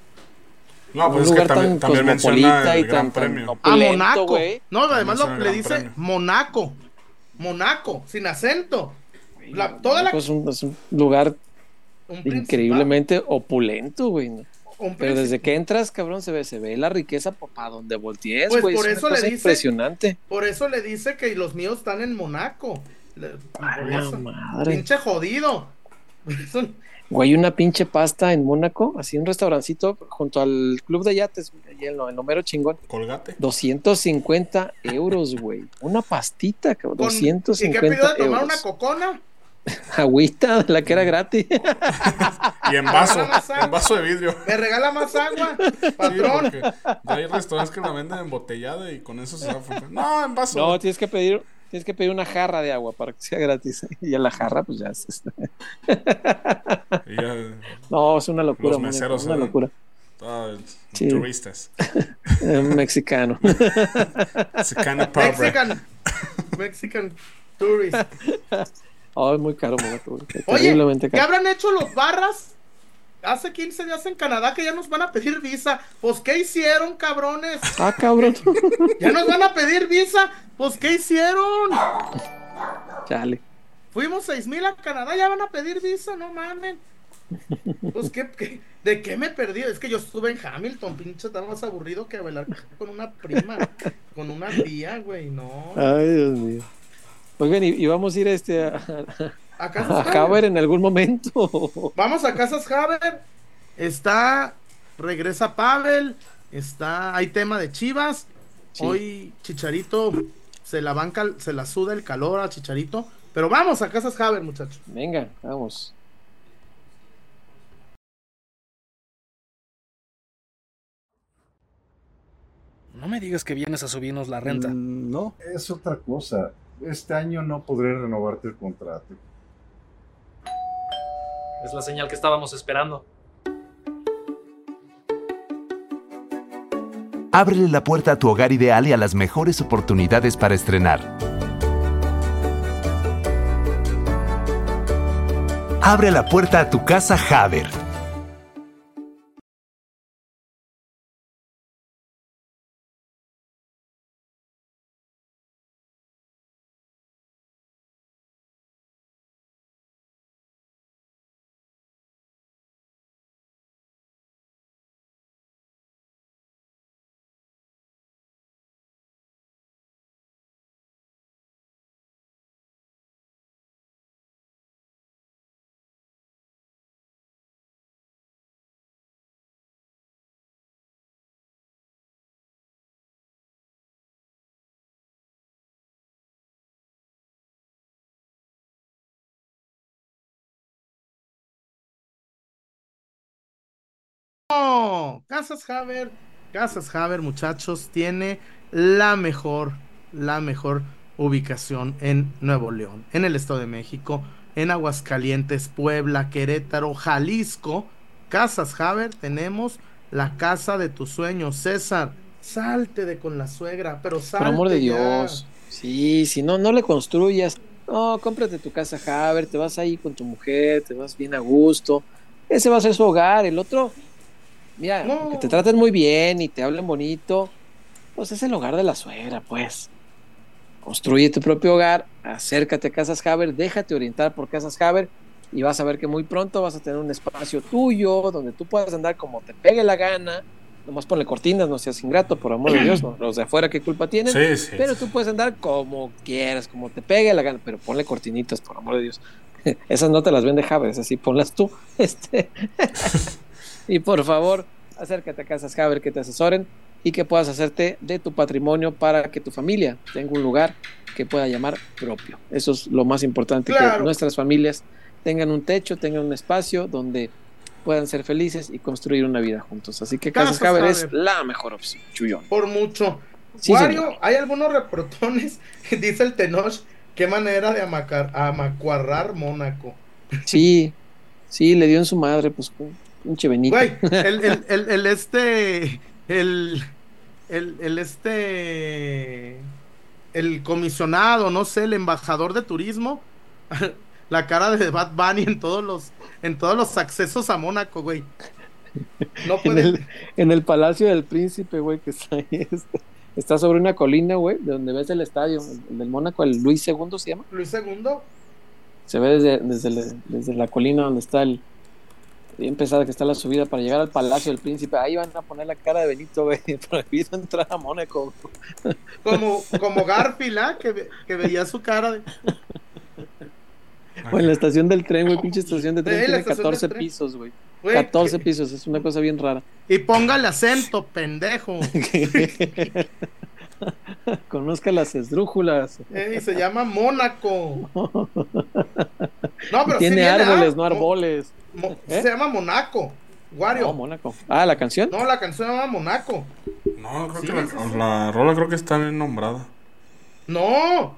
no, pues un lugar es que tan también, cosmopolita y tan, premio. a Monaco. No, además lo, le dice Monaco. Monaco, sin acento. La, toda la... es, un, es un lugar increíblemente opulento, güey. Pero desde que entras, cabrón, se ve, se ve la riqueza para donde voltees, pues güey. por eso le dice, impresionante. Por eso le dice que los míos están en Monaco. Pinche jodido. Güey, una pinche pasta en Mónaco, así un restaurancito junto al club de yates, el, el número chingón. Colgate. 250 euros, güey. Una pastita, cabrón. 250 ¿Y qué pidió de tomar una cocona? Agüita, la que era gratis. y en vaso, en vaso de vidrio. Me regala más agua, patrón. hay restaurantes que la venden embotellada y con eso se va a No, en vaso. No, tienes que pedir Tienes que pedir una jarra de agua para que sea gratis. Y a la jarra, pues ya es. Este. no, es una locura. Los meseros, una locura. Turistas. mexicano. Mexicano Mexican, Mexican tourist. Oh, es muy caro, Oye, ¿qué habrán hecho los barras hace 15 días en Canadá que ya nos van a pedir visa. Pues, ¿qué hicieron, cabrones? Ah, cabrón. ya nos van a pedir visa. Pues, ¿qué hicieron? Chale. Fuimos 6 mil a Canadá, ya van a pedir visa, no mamen. Pues, ¿qué, de qué me perdí? Es que yo estuve en Hamilton, pinche, estaba más aburrido que bailar con una prima, con una tía, güey, no. Ay, Dios mío. Oigan, y, vamos a ir a este a, a, Haber en algún momento. Vamos a Casas Haber. Está, regresa Pavel. Está, hay tema de Chivas. Hoy Chicharito se la banca, se la suda el calor a Chicharito. Pero vamos a Casas Haber, muchachos. Venga, vamos. No me digas que vienes a subirnos la renta. Mm, no, es otra cosa. Este año no podré renovarte el contrato. Es la señal que estábamos esperando. Ábrele la puerta a tu hogar ideal y a las mejores oportunidades para estrenar. Abre la puerta a tu casa Haber Casas Haber, Casas Haber, muchachos, tiene la mejor, la mejor ubicación en Nuevo León, en el Estado de México, en Aguascalientes, Puebla, Querétaro, Jalisco. Casas Haber, tenemos la casa de tus sueños, César. Salte de con la suegra, pero salte. Por amor de Dios. Sí, si no, no le construyas. No, cómprate tu casa Haber, te vas ahí con tu mujer, te vas bien a gusto. Ese va a ser su hogar, el otro Mira, que te traten muy bien y te hablen bonito, pues es el hogar de la suegra, pues. Construye tu propio hogar, acércate a Casas Haber, déjate orientar por Casas Haber y vas a ver que muy pronto vas a tener un espacio tuyo donde tú puedas andar como te pegue la gana. Nomás ponle cortinas, no seas ingrato, por amor de Dios, los de afuera qué culpa tienen. pero tú puedes andar como quieras, como te pegue la gana, pero ponle cortinitas, por amor de Dios. Esas no te las vende Haber, esas sí ponlas tú. Este. Y por favor, acércate a Casas Haber que te asesoren y que puedas hacerte de tu patrimonio para que tu familia tenga un lugar que pueda llamar propio. Eso es lo más importante, que nuestras familias tengan un techo, tengan un espacio donde puedan ser felices y construir una vida juntos. Así que Casas, Haber, es la mejor opción, Chuyón. Por mucho. hay algunos reportones, dice el Tenoch, qué manera de amacuarrar Mónaco. Sí, sí, le dio en su madre, pues Pinche Benito. Güey, el, el, el, el, este. El. El, el este. El comisionado, no sé, el embajador de turismo. La cara de Bad Bunny en todos los. En todos los accesos a Mónaco, güey. No puede... en, el, en el Palacio del Príncipe, güey, que está ahí. Este, está sobre una colina, güey, de donde ves el estadio, el del Mónaco, el Luis II se llama. Luis II. Se ve desde, desde, desde la colina donde está el, bien pesada que está la subida para llegar al Palacio del Príncipe. Ahí van a poner la cara de Benito, güey, prohibido entrar a Mónaco. Como, como Garfield, ¿ah? que, que, veía su cara. De... O en la estación del tren, güey, pinche estación de tren tiene 14 pisos, güey. 14 pisos, es una cosa bien rara. Y póngale acento, pendejo. Conozca las esdrújulas. Eh, se llama Mónaco. No, pero tiene árboles, no árboles. ¿Eh? Se llama Monaco. Wario. No, Mónaco. Ah, ¿la canción? No, la canción se llama Monaco. No, creo que la, la, rola creo que está bien nombrada. No.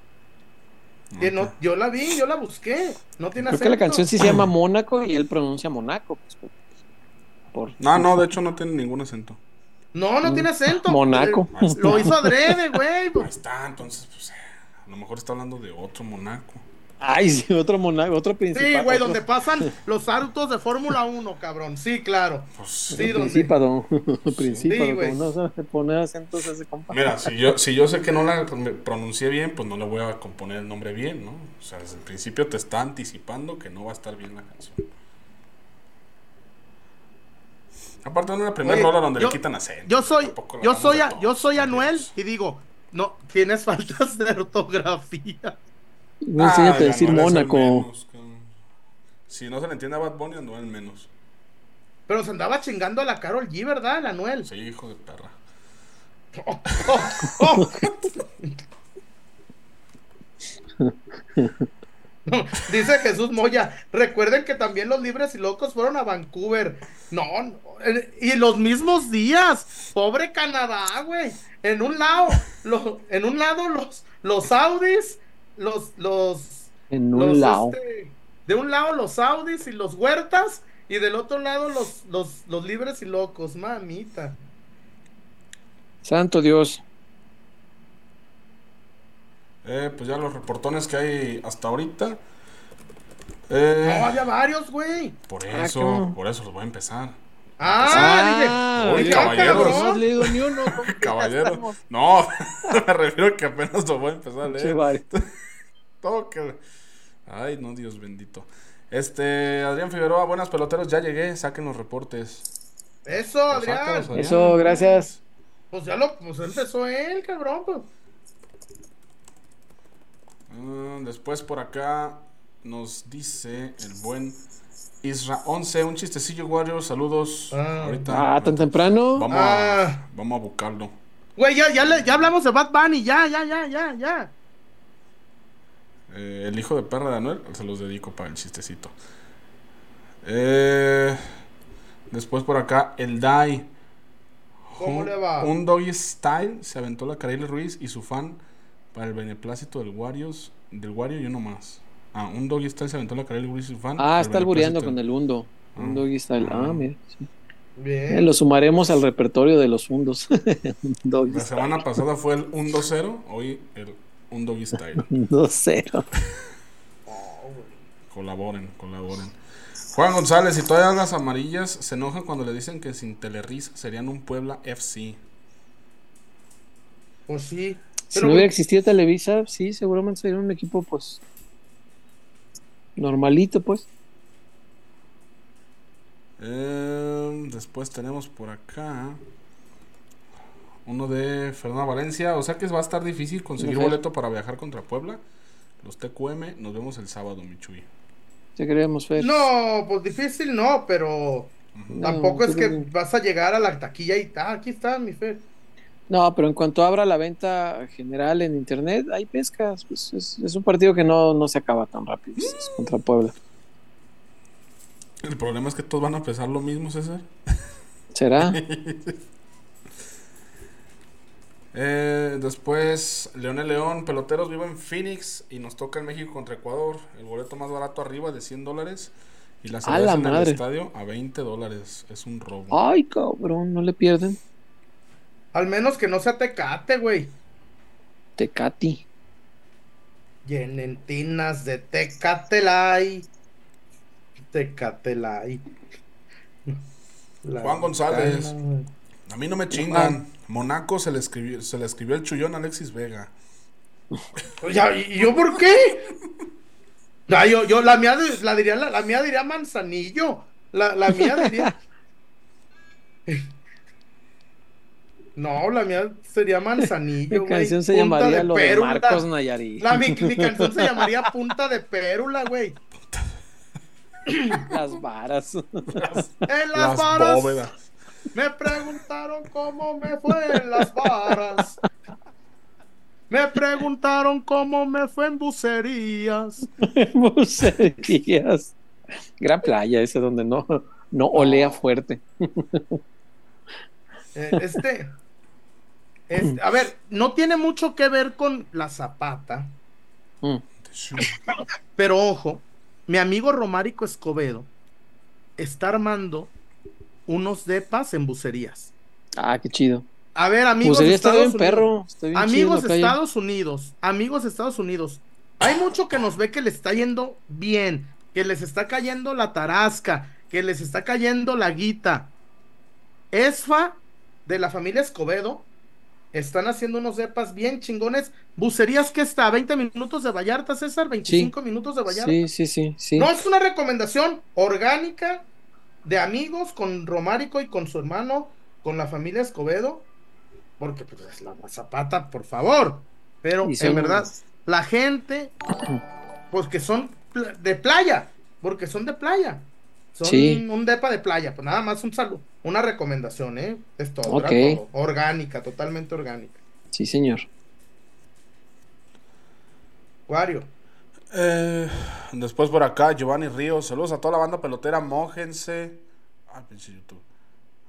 No, yo la vi, yo la busqué. No tiene Creo que la canción sí se llama Mónaco y él pronuncia Monaco. Pues, por... No, no, de hecho no tiene ningún acento. No, no tiene acento. Monaco. Lo hizo adrede, güey. Ahí está, entonces, pues, a lo mejor está hablando de otro Monaco. Ay, sí, otro monaco, otro principal. Sí, güey, donde pasan los autos de Fórmula 1, cabrón. Sí, claro. Pues, sí, donde... Principado. Principado, sí, güey. no se pone acentos ese compa. Mira, si yo, si yo sé que no la pronuncié bien, pues no le voy a componer el nombre bien, ¿no? O sea, desde el principio te está anticipando que no va a estar bien la canción. Aparte de una primera rola donde le quitan acento. Yo soy, yo soy, a, yo soy Anuel y digo, no, tienes faltas de ortografía. No ah, a decir Mónaco. si no se le entiende a Bad Bunny, Anuel menos. Pero se andaba chingando a la Carol G, ¿verdad? El Anuel. Sí, hijo de perra. dice Jesús Moya, recuerden que también los libres y locos fueron a Vancouver. No, y los mismos días. Pobre Canadá, güey. En un lado, en un lado los, los Audis, los, los, en un lado. Este, de un lado los Audis y los Huertas, y del otro lado los, los, los libres y locos, mamita. Santo Dios. Eh, pues ya los reportones que hay hasta ahorita. Eh, no, había varios, güey. Por ah, eso, por eso los voy a empezar. Ah, dije, caballeros. No has leído ni uno. caballeros. No, me refiero a que apenas lo voy a empezar a leer. Todo que. Ay, no, Dios bendito. Este, Adrián Figueroa, buenas peloteros, ya llegué, saquen los reportes. Eso, Adrián. Eso, gracias. Pues ya lo, pues empezó él, cabrón, pues. Ah, después por acá nos dice el buen Isra 11, un chistecillo, Warriors. Saludos. Ah, ahorita, ah tan temprano. Vamos, a, ah. vamos a buscarlo. Güey, ya, ya, ya hablamos de Bad Bunny, ya, ya, ya, ya, ya. Eh, el hijo de perra de Anuel, se los dedico para el chistecito. Eh, después por acá, el Dai. ¿Cómo le va? Un doggy style se aventó la Kareli Ruiz y su fan para el beneplácito del Warriors, del Wario y uno más. Ah, un doggy style se aventó la Kareli Ruiz y su fan. Ah, está albureando con el hundo. Un ah. doggy style. Ah, mira. Bien. Eh, lo sumaremos al repertorio de los fundos. la semana pasada fue el 1-2-0, hoy el un doggy style. 2-0. colaboren, colaboren. Juan González, y todas las amarillas se enojan cuando le dicen que sin Telerris serían un Puebla FC. Pues sí. Si no hubiera existido Televisa, sí, seguramente sería un equipo, pues, normalito, pues. Em, después tenemos por acá uno de Fernanda Valencia. O sea que va a estar difícil conseguir boleto para viajar contra Puebla. Los TQM, nos vemos el sábado, Michuy. Te queremos, Fer. No, pues difícil no, pero tampoco es que vas a llegar a la taquilla y tal. Aquí está, mi Fer. No, pero en cuanto abra la venta general en internet, hay pescas. Pues es, un partido que no, se acaba tan rápido. contra Puebla. El problema es que todos van a pesar lo mismo, César. ¿Será? eh, después, Leonel León, peloteros vivo en Phoenix y nos toca el México contra Ecuador. El boleto más barato arriba de 100 dólares. Y la cerveza en el estadio a 20 dólares. Es un robo. Ay, cabrón, no le pierden. Al menos que no sea Tecate, güey. Tecati. Llenentinas de Tecatelay. Tecatelay. Juan González. a mí no me chingan. Monaco se le escribió, se le escribió el chullón Alexis Vega. ¿Y yo por qué? yo, yo, la mía, la diría, la, mía diría Manzanillo. La, la mía diría. No, la mía sería Manzanillo. Mi canción se llamaría Lo de Marcos Nayarit. La, mi, canción se llamaría Punta de Pérula, güey. las varas. en las, varas. Me preguntaron cómo me fue en las varas. Me preguntaron cómo me fue en bucerías. bucerías. Gran playa ese donde no, no olea fuerte. Eh, este, este, a ver, no tiene mucho que ver con la zapata. Mm. Pero ojo, mi amigo Romárico Escobedo está armando unos depas en bucerías. Ah, qué chido. A ver, amigos de Estados Unidos. amigos de Estados Unidos. Amigos de Estados Unidos. Hay mucho que nos ve que le está yendo bien, que les está cayendo la tarasca, que les está cayendo la guita. Esfa de la familia Escobedo están haciendo unos depas bien chingones. Bucerías que está a 20 minutos de Vallarta, César, 25 minutos de Vallarta. Sí, sí, sí, sí. No es una recomendación orgánica de amigos con Romárico y con su hermano, con la familia Escobedo, porque pues es la zapata, por favor. Pero en verdad, la gente, pues que son de playa, porque son de playa. Son un depa de playa, pues nada más un saludo, una recomendación, ¿eh? Es todo, orgánica, totalmente orgánica. Sí, señor. Wario. Eh, después por acá, Giovanni Ríos. Saludos a toda la banda pelotera. Mójense. Ay, pinche YouTube.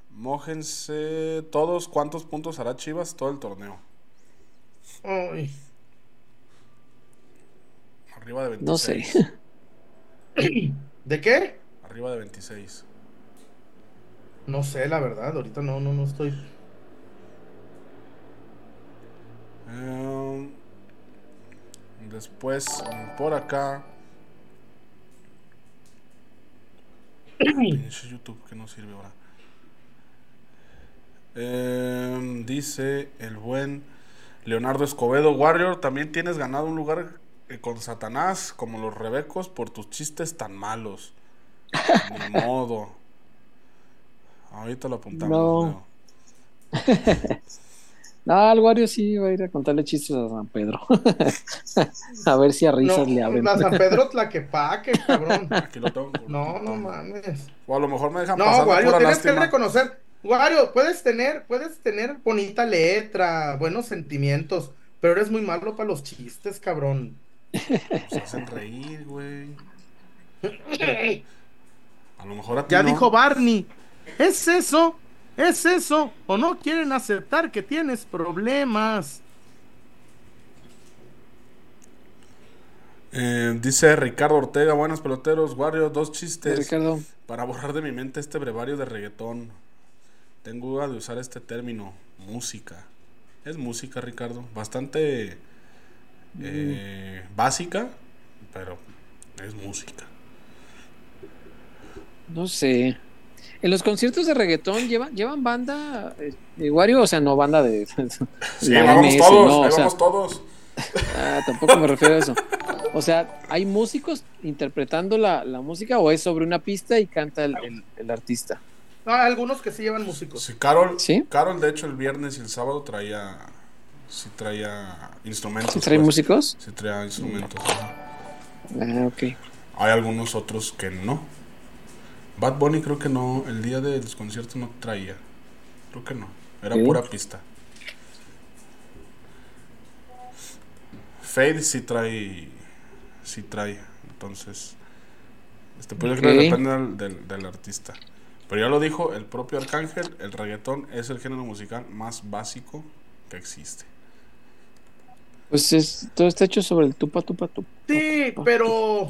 Mójense todos. ¿Cuántos puntos hará Chivas todo el torneo? Arriba de 26. No sé. ¿De qué? Arriba de 26. No sé, la verdad. Ahorita no, no, no estoy. Em, después, por acá. YouTube que no sirve ahora. Em, dice el buen Leonardo Escobedo Warrior, también tienes ganado un lugar eh, con Satanás como los Rebecos por tus chistes tan malos. Ni modo. Ahorita lo apuntamos. No. no, el Wario sí va a ir a contarle chistes a San Pedro. a ver si a risas le abren. A San Pedro la que paque, cabrón. Aquí lo tengo. No, no mames. O a lo mejor me dejan no, pasar Wario, tienes que reconocer. Wario, puedes tener, puedes tener bonita letra, buenos sentimientos, pero eres muy malo para los chistes, cabrón. Se hacen reír, güey. A lo mejor a ti Ya dijo Barney. ¿Es eso? ¿Es eso? ¿O no quieren aceptar que tienes problemas? Eh, dice Ricardo Ortega, buenos peloteros, Wario, dos chistes para borrar de mi mente este brevario de reggaetón. Tengo duda de usar este término, música. Es música, Ricardo, bastante eh, básica, pero es música. No sé. En los conciertos de reggaetón llevan, llevan banda de eh, Wario, o sea, no banda de. Sí, vamos todos, vamos todos. Ah, tampoco me refiero a eso. O sea, ¿hay músicos interpretando la, música o es sobre una pista y canta el, artista? No, hay algunos que sí llevan músicos. Sí, Carol, ¿Sí? Carol, de hecho, el viernes y el sábado traía. Sí, traía instrumentos. ¿Sí trae pues. músicos? Sí, traía instrumentos. Ah, ok. Hay algunos otros que no. Bad Bunny creo que no, el día de los conciertos no traía. Creo que no, era pura pista. Fade sí trae, sí trae, entonces, este, pues yo creo que depende del, artista. Pero ya lo dijo el propio Arcángel, el reggaetón es el género musical más básico que existe. Pues es, todo está hecho sobre el tupa, tupa, tupa. Sí, pero.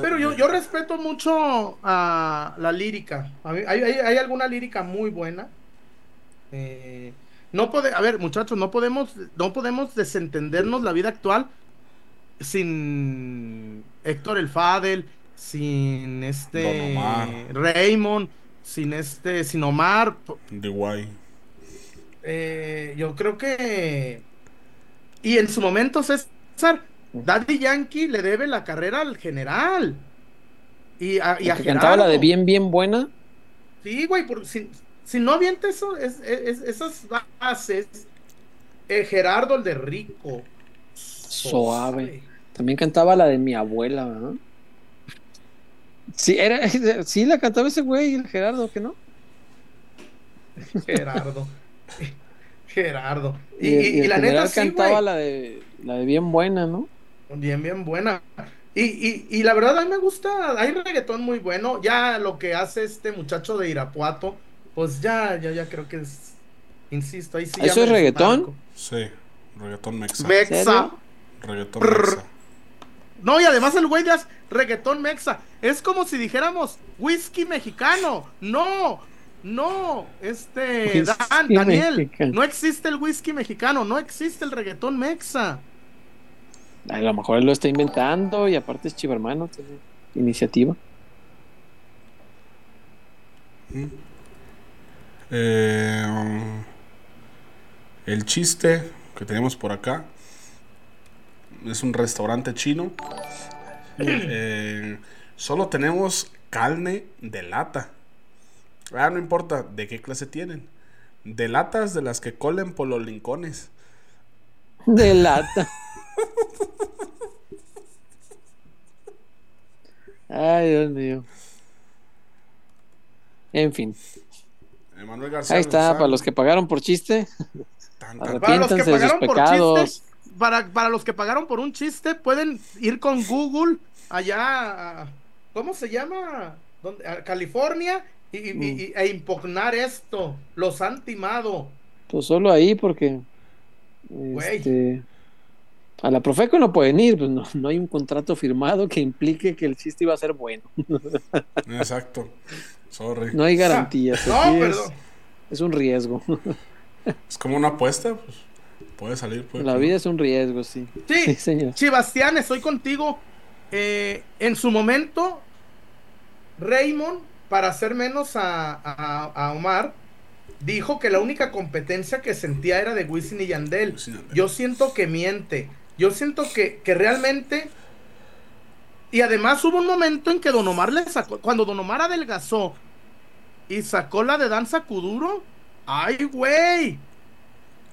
Pero yo, yo respeto mucho a la lírica. hay, hay, alguna lírica muy buena. Eh, no puede, a ver, muchachos, no podemos, no podemos desentendernos la vida actual sin Héctor el Fadel, sin este Raymond, sin este, sin Omar. De guay. Eh, yo creo que y en su momento, César, Daddy Yankee le debe la carrera al general. Y a, y cantaba la de bien, bien buena. Sí, güey, si, si, no avienta eso, es, esas bases, eh, Gerardo el de Rico. Suave. También cantaba la de mi abuela, ¿verdad? Sí, era, sí la cantaba ese güey, el Gerardo, ¿que no? Gerardo. Gerardo. Y, la neta sí, cantaba la de la de bien buena, ¿no? Bien, bien buena. Y, y, la verdad a mí me gusta, hay reggaetón muy bueno. Ya lo que hace este muchacho de Irapuato, pues ya, ya, ya creo que es, insisto, ahí sí. ¿Eso es reggaetón? Sí, reggaetón mexa. Mexa. Reggaetón mexa. No, y además el güey de reggaetón mexa. Es como si dijéramos whisky mexicano. No, no, este, Dan, Daniel, no existe el whisky mexicano, no existe el reggaetón mexa. A lo mejor él lo está inventando y aparte es chivermano, tiene iniciativa. Eh, el chiste que tenemos por acá es un restaurante chino. Eh, solo tenemos carne de lata. Ah, no importa de qué clase tienen. De latas de las que colen por los lincones. De lata. Ay, Dios mío. En fin. Ahí está, para los que pagaron por chiste. Para los que pagaron por chiste, para, los que pagaron por un chiste, pueden ir con Google allá. ¿Cómo se llama? A California y, mm. e impugnar esto. Los han timado. Pues solo ahí, porque. Este, a la Profeco no pueden ir, pues no, hay un contrato firmado que implique que el chiste iba a ser bueno. Exacto. Sorry. No hay garantías. no, perdón. Es, un riesgo. Es como una apuesta, pues puede salir. la vida es un riesgo, sí. Sí, señor. Sebastián, estoy contigo. Eh, en su momento, Raymond, para hacer menos a Omar, dijo que la única competencia que sentía era de Wisin y Yandel. Yo siento que miente. Yo siento que, que realmente. Y además hubo un momento en que Don Omar le sacó. Cuando Don Omar adelgazó y sacó la de Danza Kuduro. ¡Ay, güey!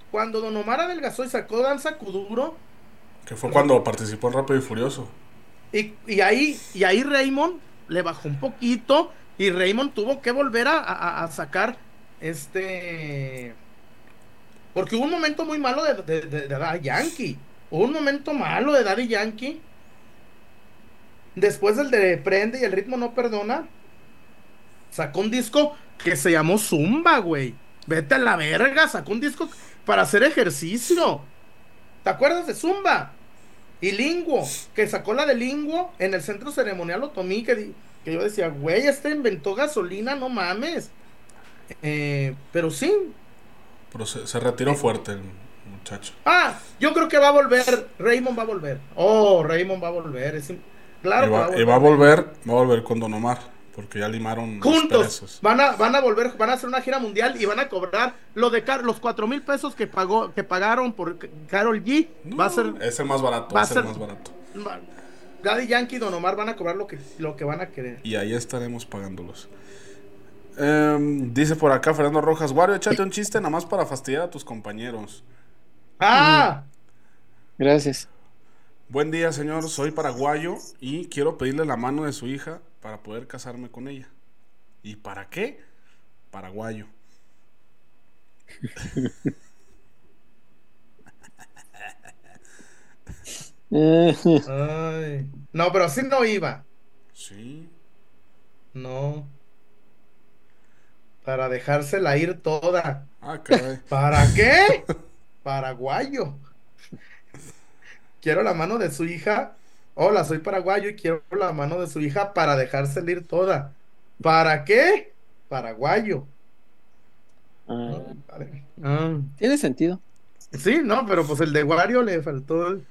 Cuando Don Omar adelgazó y sacó Danza Kuduro. Que fue cuando participó en Rápido y Furioso. Y, y, ahí, y ahí Raymond le bajó un poquito. Y Raymond tuvo que volver a, sacar este. Porque hubo un momento muy malo de, de Yankee un momento malo de Daddy Yankee. Después del de Prende y el ritmo no perdona. Sacó un disco que se llamó Zumba, güey. Vete a la verga, sacó un disco para hacer ejercicio. ¿Te acuerdas de Zumba? Y Linguo, que sacó la de Linguo en el centro ceremonial Otomí, que, que yo decía, güey, este inventó gasolina, no mames. Eh, pero sí. Pero se, retiró fuerte el, Ah, yo creo que va a volver. Raymond va a volver. Oh, Raymond va a volver. claro y va, que va a volver. va a volver. con Don Omar. Porque ya limaron juntos. van a, van a volver, van a hacer una gira mundial y van a cobrar lo de los cuatro mil pesos que pagó, que pagaron por Carol G. va a ser. Es el más barato. Va a ser más barato. Daddy Yankee y Don Omar van a cobrar lo que, lo que van a querer. Y ahí estaremos pagándolos. Em, dice por acá Fernando Rojas, Wario, échate un chiste nada más para fastidiar a tus compañeros. ¡Ah! Gracias. Buen día, señor. Soy paraguayo y quiero pedirle la mano de su hija para poder casarme con ella. ¿Y para qué? Paraguayo. No, pero así no iba. Sí. No. Para dejársela ir toda. Ah, caray. ¿Para qué? paraguayo. quiero la mano de su hija. Hola, soy paraguayo y quiero la mano de su hija para dejar salir toda. ¿Para qué? Paraguayo. Ah, ah. Tiene sentido. Sí, no, pero pues el de Wario le faltó. El...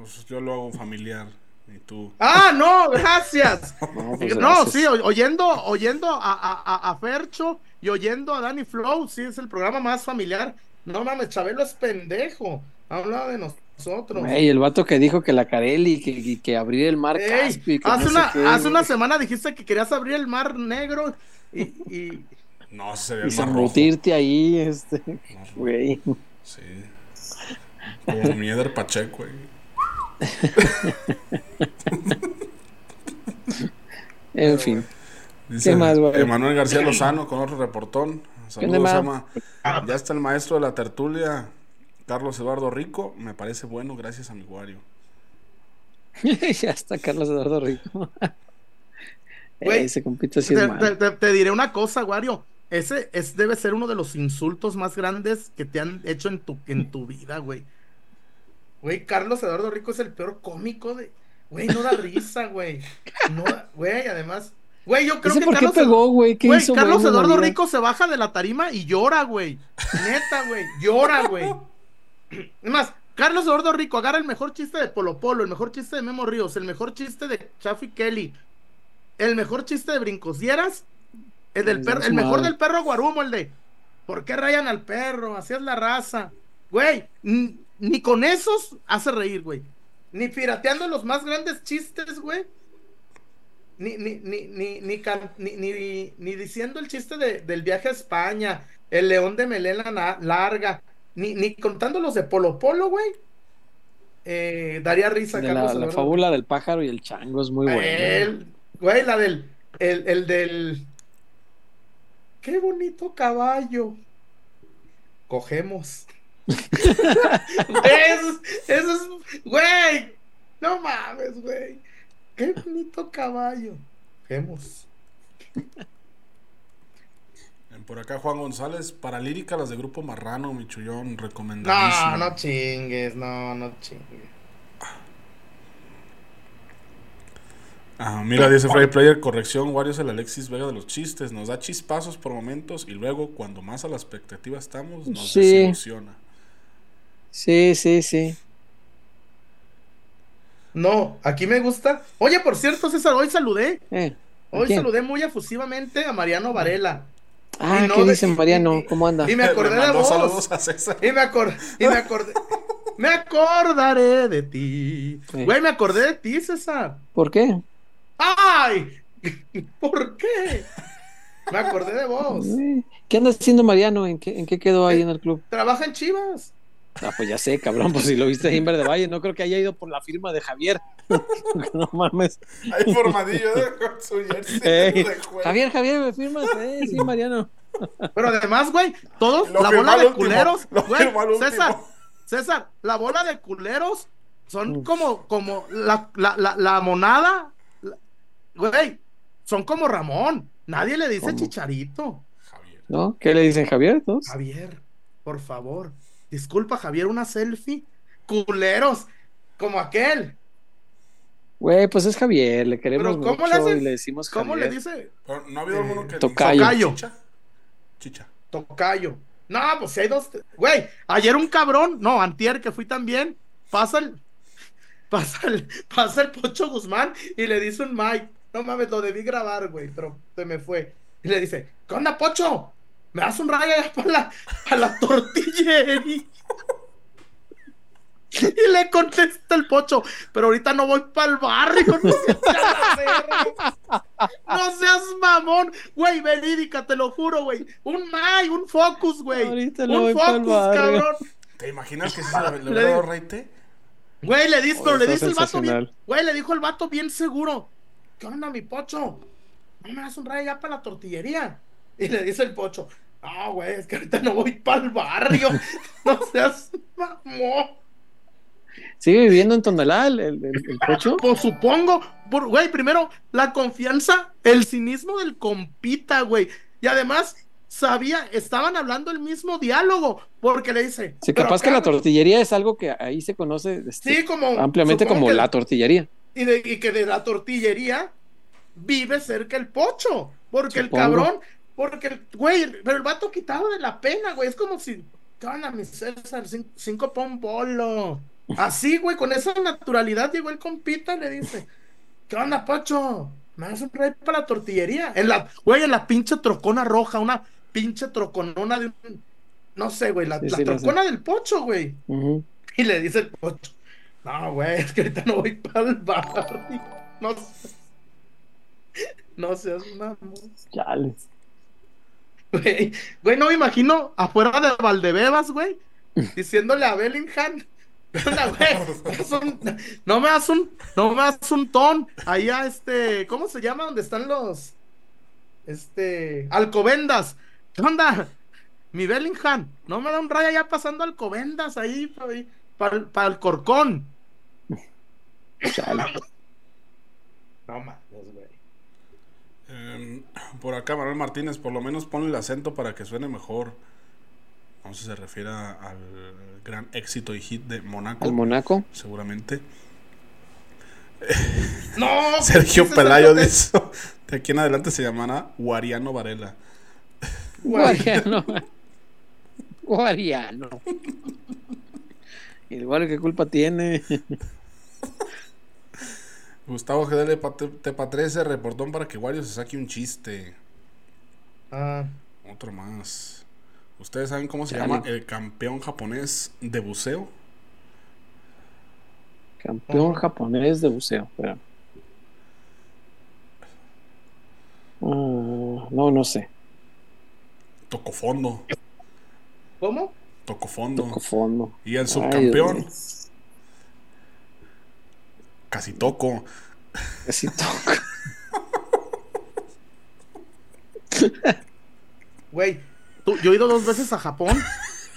Pues yo lo hago familiar. Y tú. Ah, no, gracias. no, pues sí, oyendo, oyendo a, a, a, Fercho y oyendo a Danny Flow, sí, es el programa más familiar no mames, Chabelo es pendejo. Habla de nosotros. Ey, el vato que dijo que la Carelli, que, que abrir el mar hace, una, hace una semana dijiste que querías abrir el mar negro y. y... No, sería el y ahí, este. Güey. Sí. Como Mieder Pacheco, güey. En fin. ¿Qué más, güey? Emanuel García Lozano con otro reportón. Saludos, Ama. Ya está el maestro de la tertulia, Carlos Eduardo Rico. Me parece bueno, gracias a mi Wario. ya está Carlos Eduardo Rico. Güey, Ese compito así te, te, diré una cosa, Wario. Ese es, debe ser uno de los insultos más grandes que te han hecho en tu, en tu vida, güey. Güey, Carlos Eduardo Rico es el peor cómico de. Güey, no da risa, güey. No, güey, además. Güey, yo creo que por Carlos, qué pegó, güey? güey, Carlos Eduardo Rico se baja de la tarima y llora, güey. Neta, güey. Llora, güey. Es más, Carlos Eduardo Rico agarra el mejor chiste de Polo Polo, el mejor chiste de Memo Ríos, el mejor chiste de Chaffy Kelly, el mejor chiste de Brincosieras, el del perro, el mejor del perro Guarumo, el de ¿Por qué rayan al perro? Así es la raza. Güey, ni con esos hace reír, güey. Ni pirateando los más grandes chistes, güey. Ni, ni, ni, ni, ni, ni, diciendo el chiste de, del viaje a España, el león de melena larga, ni, ni contando los de Polo Polo, güey. Eh, daría risa, Carlos. La, la fábula del pájaro y el chango es muy buena. Güey, la del. El, el del. Qué bonito caballo. Cogemos. Eso, eso es. Güey. No mames, güey. Qué bonito caballo. Cogemos. Por acá Juan González, para lírica las de Grupo Marrano, Michullón, recomendadísimo. No, no chingues, no, no chingues. Ah, mira, dice Freddy Player, corrección, Wario es el Alexis Vega de los chistes, nos da chispazos por momentos y luego cuando más a la expectativa estamos nos sí. desilusiona. Sí, sí, sí. No, aquí me gusta. Oye, por cierto, César, hoy saludé. Eh, hoy saludé muy efusivamente a Mariano Varela. Ah, ¿qué dice Mariano? ¿Cómo anda? Y me acordé de vos. Saludos a César. Y me acordé, y me acordé. me acordaré de ti. Güey, me acordé de ti, César. ¿Por qué? ¡Ay! ¿Por qué? Me acordé de vos. ¿Qué anda haciendo Mariano? ¿En qué, en qué quedó ahí eh, en el club? Trabaja en Chivas. Ah, pues ya sé, cabrón, pues si lo viste en Verde Valle, no creo que haya ido por la firma de Javier. no mames. Hay formadillo de su jersey. Javier, Javier, ¿me firmas? Eh, sí, Mariano. Pero además, güey, todos, la bola de culeros, güey, César, César, la bola de culeros son como, como la, la, la, la monada Güey, son como Ramón. Nadie le dice Chicharito. Javier. ¿No? ¿Qué le dicen Javier? Javier, por favor. Disculpa, Javier, una selfie. Culeros, como aquel. Güey, pues es Javier, le queremos mucho le y le decimos ¿Cómo le dice? ¿No ha habido alguno que Tocayo. Chicha. Chicha. Tocayo. No, pues si hay dos. Güey, ayer un cabrón, no, antier que fui también, pasa el, pasa el, pasa el Pocho Guzmán y le dice un Mike. No mames, lo debí grabar, güey, pero se me fue. Y le dice, ¿qué onda, Pocho? ¿Me das un rayo para la, para la tortillería? Y le contesta el pocho, pero ahorita no voy para el barrio, no seas, no seas mamón, güey, verídica, te lo juro, güey. Un May, un Focus, güey. Ahorita no un Focus, cabrón. ¿Te imaginas que se le, le, dado reite? Güey, le dijo, oh, le dice el vato bien, güey, le dijo el vato bien seguro. ¿qué onda, mi pocho? No me das un rayo ya para la tortillería. Y le dice el pocho, no, güey, es que ahorita no voy para el barrio. no seas mamón. ¿Sigue viviendo en Tonalá el, el, pocho? Pues supongo. güey, primero, la confianza, el cinismo del compita, güey. Y además, sabía, estaban hablando el mismo diálogo, porque le dice. Sí, capaz que la tortillería es algo que ahí se conoce este, sí, como, ampliamente como la tortillería y, de, y que de la tortillería vive cerca el pocho. Porque el cabrón, porque el güey, pero el vato quitado de la pena, güey. Es como si, a mi César, cinco, pon bolo. Así, güey, con esa naturalidad llegó el compita y le dice, ¿qué onda, pocho? Me das un rey para la tortillería. En la, güey, en la pinche trocona roja, una pinche troconona de un, no sé, güey, la, trocona del pocho, güey. Y le dice el pocho, no, güey, es que ahorita no voy para el barrio. No. No seas mamón. Chale. Güey, güey, no me imagino afuera de Valdebebas, güey, diciéndole a Bellingham, no me das un, no me das un ton. Ahí a este, ¿cómo se llama? ¿Dónde están los, este, alcobendas? ¿Qué onda? Mi Bellingham, no me da un rayo ya pasando alcobendas ahí, para, para el corcón. no Em, por acá, Manuel Martínez, por lo menos ponle el acento para que suene mejor. No sé si se refiere al gran éxito y hit de Monaco. ¿El Monaco? Seguramente. No. Sergio Pelayo dice: De aquí en adelante se llamará Guariano Varela. Guariano. Guariano. Igual, ¿qué culpa tiene? Gustavo GDL Tepa13 reportó para que Wario se saque un chiste. Ah. Otro más. ¿Ustedes saben cómo se llama el campeón japonés de buceo? Campeón japonés de buceo, espera. Ah, no, no sé. Tocó fondo. ¿Cómo? Tocó fondo. Tocó fondo. Y el subcampeón. Casi toco. Casi toco. Güey, yo he ido dos veces a Japón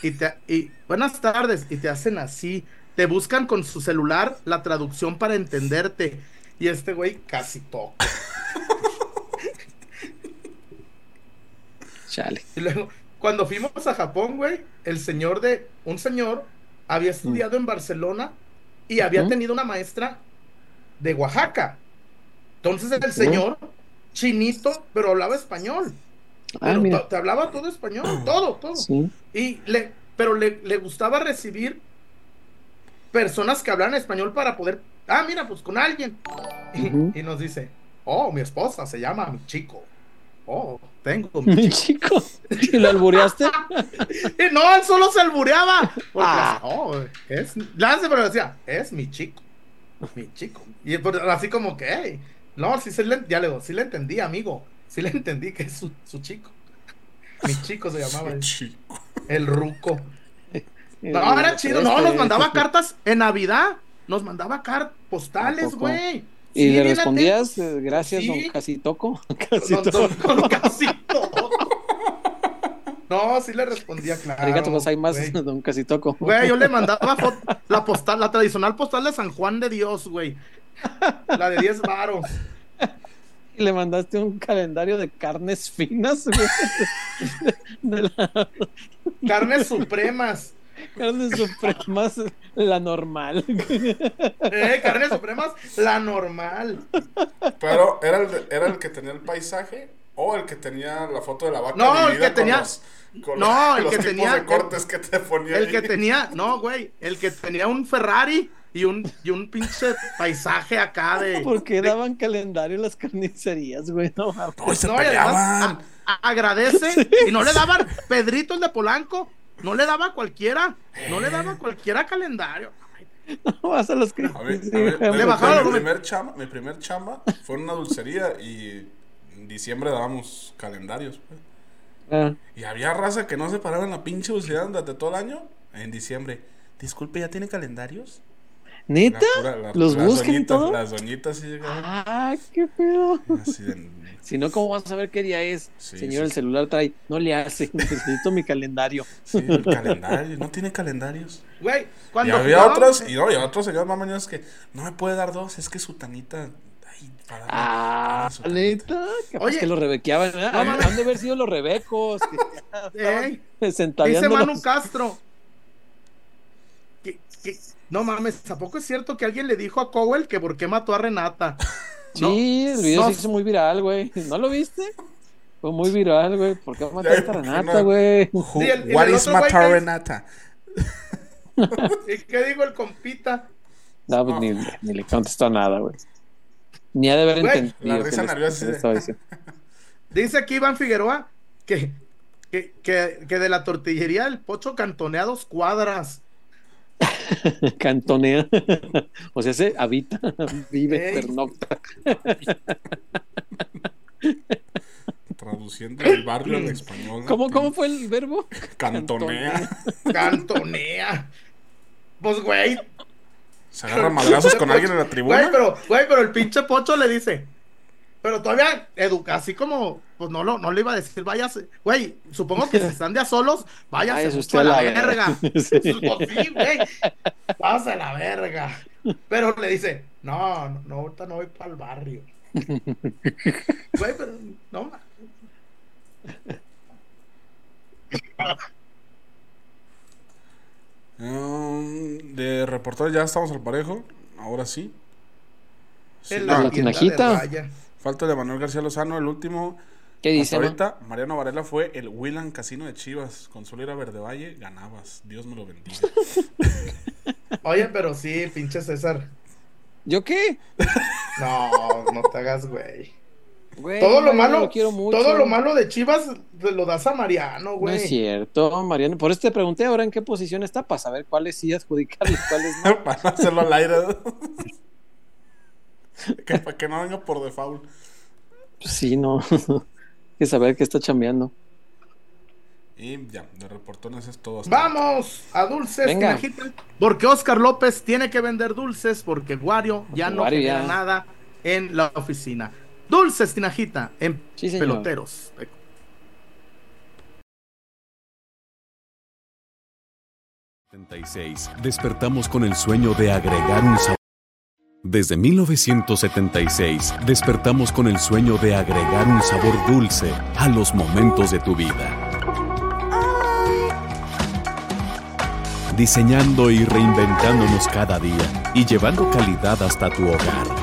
y te y buenas tardes y te hacen así, te buscan con su celular la traducción para entenderte y este güey casi toco. Chale. Y luego cuando fuimos a Japón, güey, el señor de un señor había estudiado en Barcelona y había tenido una maestra de Oaxaca. Entonces el señor, chinito, pero hablaba español. Ah, te hablaba todo español, todo, todo. Y le, pero le, le, gustaba recibir personas que hablan español para poder, ah, mira, pues con alguien. y, nos dice, oh, mi esposa se llama mi chico. Oh, tengo mi chico. ¿Y lo albureaste? no, él solo se albureaba. Porque, ah. oh, es, Lance, pero decía, es mi chico mi chico. Y así como que, no, sí, se le, ya le digo, sí le entendí, amigo. Sí le entendí que es su, su chico. Mi chico se llamaba. El, chico. el ruco. No, era chido. No, nos mandaba cartas en Navidad. Nos mandaba cartas postales, güey. ¿Y le respondías? Eh, gracias, don Casitoco. Casitoco. Don, don, no, sí le respondía, claro. Arigato más, don casi toco. Güey, yo le mandaba la postal, la tradicional postal de San Juan de Dios, güey. La de 10 varos. Y le mandaste un calendario de carnes finas, güey. Carnes supremas. Carnes supremas, la normal. Eh, carnes supremas, la normal. Pero era el, era el que tenía el paisaje o el que tenía la foto de la vaca. No, el que tenía no, el que tenía. cortes que te ponía el que tenía, no, güey, el que tenía un Ferrari y un, y un pinche paisaje acá de. ¿Por qué daban calendario las carnicerías, güey? No, no, se además, agradece y no le daban Pedrito el de Polanco, no le daba cualquiera, no le daba cualquiera calendario. No, vas a los que. le bajaron. Mi primer, chamba, mi primer chamba fue en una dulcería y en diciembre dábamos calendarios. Pues. Ah. Y había raza que no se paraba en la pinche dulcería durante todo el año. En diciembre. Disculpe, ¿ya tiene calendarios? ¿Neta? ¿Los busquen todo? Las doñitas sí llegaban. Ah, qué pedo. Si no, ¿cómo vas a saber qué día es? Señor, el celular trae. No le hace. Necesito mi calendario. Sí, el calendario. No tiene calendarios. Güey, cuando. Y había otros, y no, y otros señores más mañanos que no me puede dar dos. Es que su tanita ah, neta. Oye, que lo rebequeaban. Han de haber sido los rebecos. Dice Manu Castro. no mames, ¿tampoco es cierto que alguien le dijo a Cowell que por qué mató a Renata? Sí, el video se hizo muy viral, güey. ¿No lo viste? Fue muy viral, güey. ¿Por qué mataste a Renata, güey? What is matar Renata? ¿Y qué dijo el compita? No, pues Ni, ni, le contestó nada, güey. Ni ha de haber entendido. La risa nerviosa. Dice aquí Iván Figueroa que, que, que, de la tortillería del pocho cantonea dos cuadras. cantonea. o sea, se habita, vive, pernocta. Traduciendo el barrio al español. ¿Cómo, ¿Cómo fue el verbo? Cantonea. Cantonea. Pues, güey. Se agarra madrazos con alguien en la tribuna. Güey, pero, güey, pero el pinche Pocho le dice. Pero todavía educa, así como, pues no, lo, no le iba a decir, váyase. Güey, supongo que si están de a solos, váyase usted a la, verga. Pues sí, güey. Váyase a la verga. Pero le dice, no, no, ahorita no voy para el barrio. Güey, pero no. Um, de reportar ya estamos al parejo. Ahora sí. la tinajita. Falta de Manuel García Lozano, el último. ¿Qué dice? ahorita, Mariano Varela fue el Willan Casino de Chivas. Con solo ir a Verde Valle, ganabas. Dios me lo bendiga. Oye, pero sí, pinche César. ¿Yo qué? No, no te hagas, güey. Todo lo malo, todo lo malo de Chivas lo das a Mariano, güey. No es cierto, Mariano. Por eso te pregunté ahora en qué posición está para saber cuáles sí adjudicarle, cuáles no. para hacerlo al aire. que, para que no venga por default. Sí, no. Hay que saber que está chambeando. Y ya, de reportones es todo. Vamos a dulces, porque Oscar López tiene que vender dulces porque Wario ya no genera nada en la oficina. Dulces, Tinajita, en peloteros. Despertamos con el sueño de agregar un sabor. Desde 1976 despertamos con el sueño de agregar un sabor dulce a los momentos de tu vida. Diseñando y reinventándonos cada día y llevando calidad hasta tu hogar.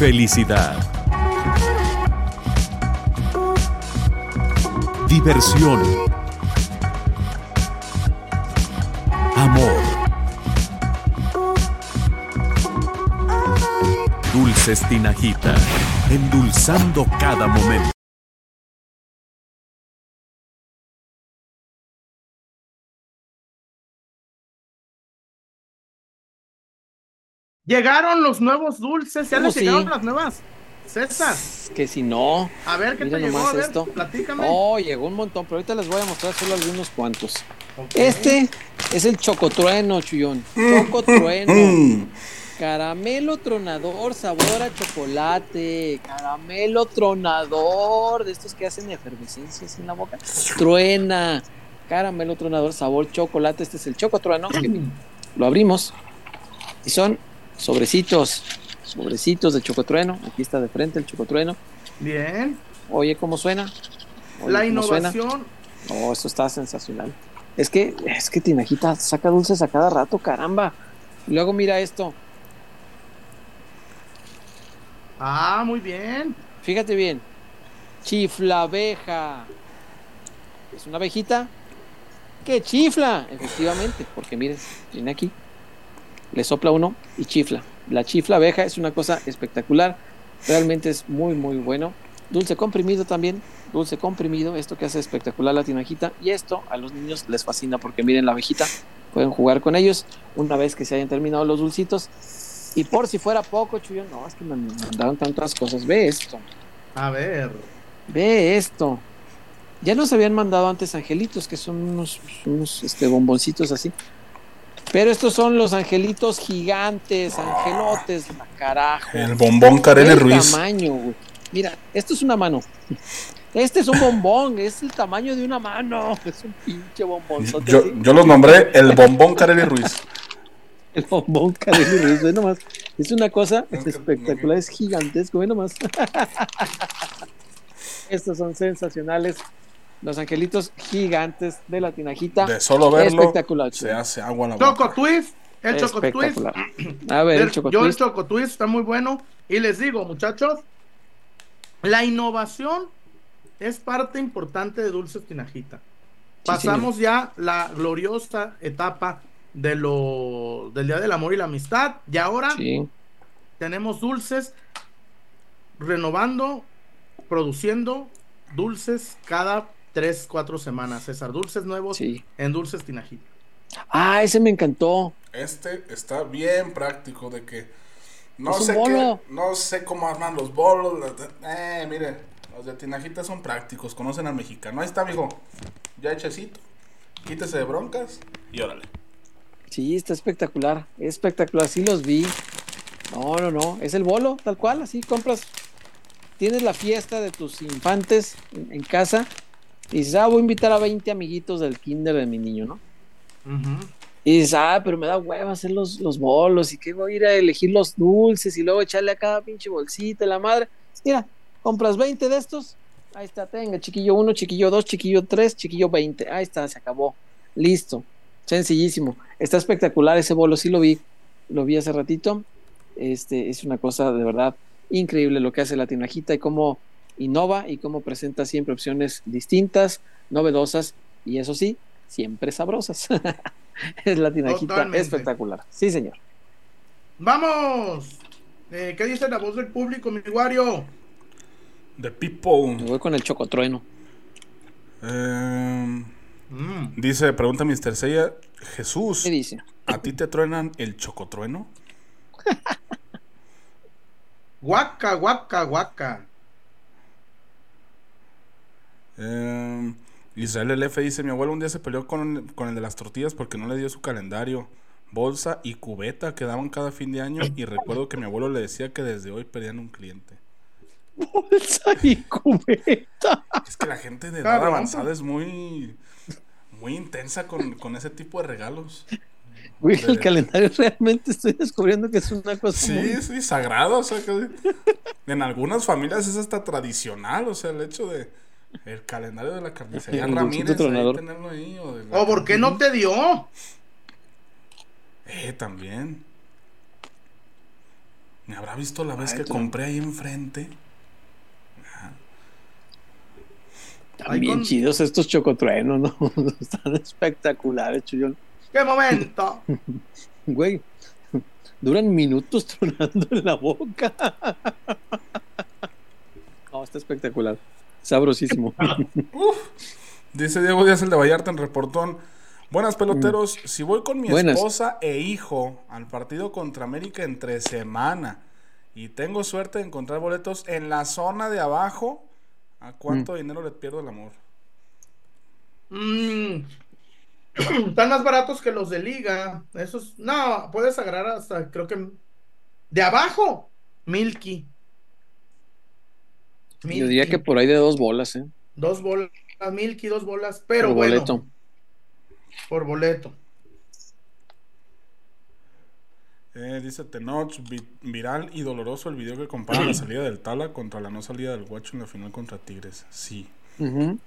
Felicidad. Diversión. Amor. Dulces Tinajita, endulzando cada momento. Llegaron los nuevos dulces, ya les llegaron las nuevas. César. Que si no. A ver, ¿qué te llegó? A ver, esto. Platícame. Oh, llegó un montón, pero ahorita les voy a mostrar solo algunos cuantos. Este es el chocotrueno, Chuyón. Mm. Chocotrueno. Mm. Caramelo tronador, sabor a chocolate. Caramelo tronador, de estos que hacen efervescencias en la boca. Truena. Caramelo tronador, sabor chocolate. Este es el chocotrueno. Lo abrimos. Y son sobrecitos. Sobrecitos de chocotrueno. Aquí está de frente el chocotrueno. Bien. Oye, ¿cómo suena? la innovación. Oh, esto está sensacional. Es que, es que Tinajita saca dulces a cada rato, caramba. Luego mira esto. Ah, muy bien. Fíjate bien. Chifla abeja. Es una abejita que chifla, efectivamente, porque miren, viene aquí. Le sopla uno y chifla. La chifla abeja es una cosa espectacular. Realmente es muy, muy bueno. Dulce comprimido también. Dulce comprimido, esto que hace espectacular la tinajita. Y esto a los niños les fascina porque miren la abejita. Pueden jugar con ellos una vez que se hayan terminado los dulcitos y por si fuera poco, Chuyo, no, es que me mandaron tantas cosas. Ve esto. A ver. Ve esto. Ya nos habían mandado antes angelitos, que son unos, unos este, bomboncitos así. Pero estos son los angelitos gigantes, angelotes, carajo. El bombón Karel Ruiz. tamaño, güey. Mira, esto es una mano. Este es un bombón, es el tamaño de una mano. Es un pinche bombón. Yo, yo los nombré el bombón Karel Ruiz. El bombón Carelli Ruiz, ve nomás. Es una cosa espectacular, es gigantesco, ve nomás. Estos son sensacionales. Los angelitos gigantes de la tinajita. De solo verlo, espectacular, se hace agua en la boca. Choco Twist, el Choco Twist. A ver, el Choco Yo el Choco Twist está muy bueno. Y les digo, muchachos, la innovación es parte importante de Dulces Tinajita. Pasamos ya la gloriosa etapa de lo, del Día del Amor y la Amistad. Y ahora tenemos dulces renovando, produciendo dulces cada tres, cuatro semanas. César, dulces nuevos en Dulces Tinajita. Ah, ese me encantó. Este está bien práctico de que no sé qué, no sé cómo arman los bolos. Eh, mire, los de Tinajita son prácticos, conocen al mexicano. Ahí está, mijo. Ya hechecito. Quítese de broncas y órale. Sí, está espectacular. Espectacular, sí los vi. No, no, no. Es el bolo, tal cual. Así compras. Tienes la fiesta de tus infantes en, casa. Y dices, ah, voy a invitar a 20 amiguitos del kinder de mi niño, ¿no? Y dices, ah, pero me da hueva hacer los, los bolos. Y que voy a ir a elegir los dulces y luego echarle a cada pinche bolsita la madre. Mira, compras 20 de estos. Ahí está, tenga, chiquillo 1, chiquillo 2, chiquillo 3, chiquillo 20. Ahí está, se acabó. Listo. Sencillísimo. Está espectacular ese bolo, sí lo vi. Lo vi hace ratito. Este es una cosa de verdad increíble lo que hace la tinajita y cómo innova y cómo presenta siempre opciones distintas, novedosas y eso sí, siempre sabrosas. es la tinajita espectacular. Sí, señor. Vamos. Eh, ¿Qué dice la voz del público, mi guario? De people. Me voy con el chocotrueno. Eh, Mm. Dice, pregunta Mr. Seiya, Jesús, ¿Qué dice? ¿a ti te truenan el chocotrueno? guaca, guaca, guaca. Eh, Israel LF dice, mi abuelo un día se peleó con, con, el de las tortillas porque no le dio su calendario, bolsa y cubeta que daban cada fin de año y recuerdo que mi abuelo le decía que desde hoy perdían un cliente. Bolsa y cubeta. Es que la gente de edad avanzada es muy muy intensa con, ese tipo de regalos. Güey, el calendario realmente estoy descubriendo que es una cosa. Sí, sí, sagrado. O sea, que en algunas familias es hasta tradicional. O sea, el hecho de. El calendario de la carnicería Ramírez, tenerlo ahí. O, por qué no te dio? Eh, también. ¿Me habrá visto la vez que compré ahí enfrente? Están bien chidos estos chocotruenos, ¿no? Están espectaculares, Chuyón. ¡Qué momento! Güey, duran minutos tronando en la boca. No, está espectacular. Sabrosísimo. Dice Diego Díaz, el de Vallarta en reportón. Buenas peloteros, mm. si voy con mi esposa e hijo al partido contra América entre semana y tengo suerte de encontrar boletos en la zona de abajo, ¿A cuánto mm. dinero le pierdo el amor? Mm. Están más baratos que los de liga. Esos, no, puedes agarrar hasta, creo que de abajo, Milky. Yo diría que por ahí de dos bolas, ¿eh? Dos bolas, Milky, dos bolas, pero por bueno. Boleto. Por boleto. Eh, dice Tenoch, viral y doloroso el video que compara la salida del Tala contra la no salida del Guacho en la final contra Tigres. Sí.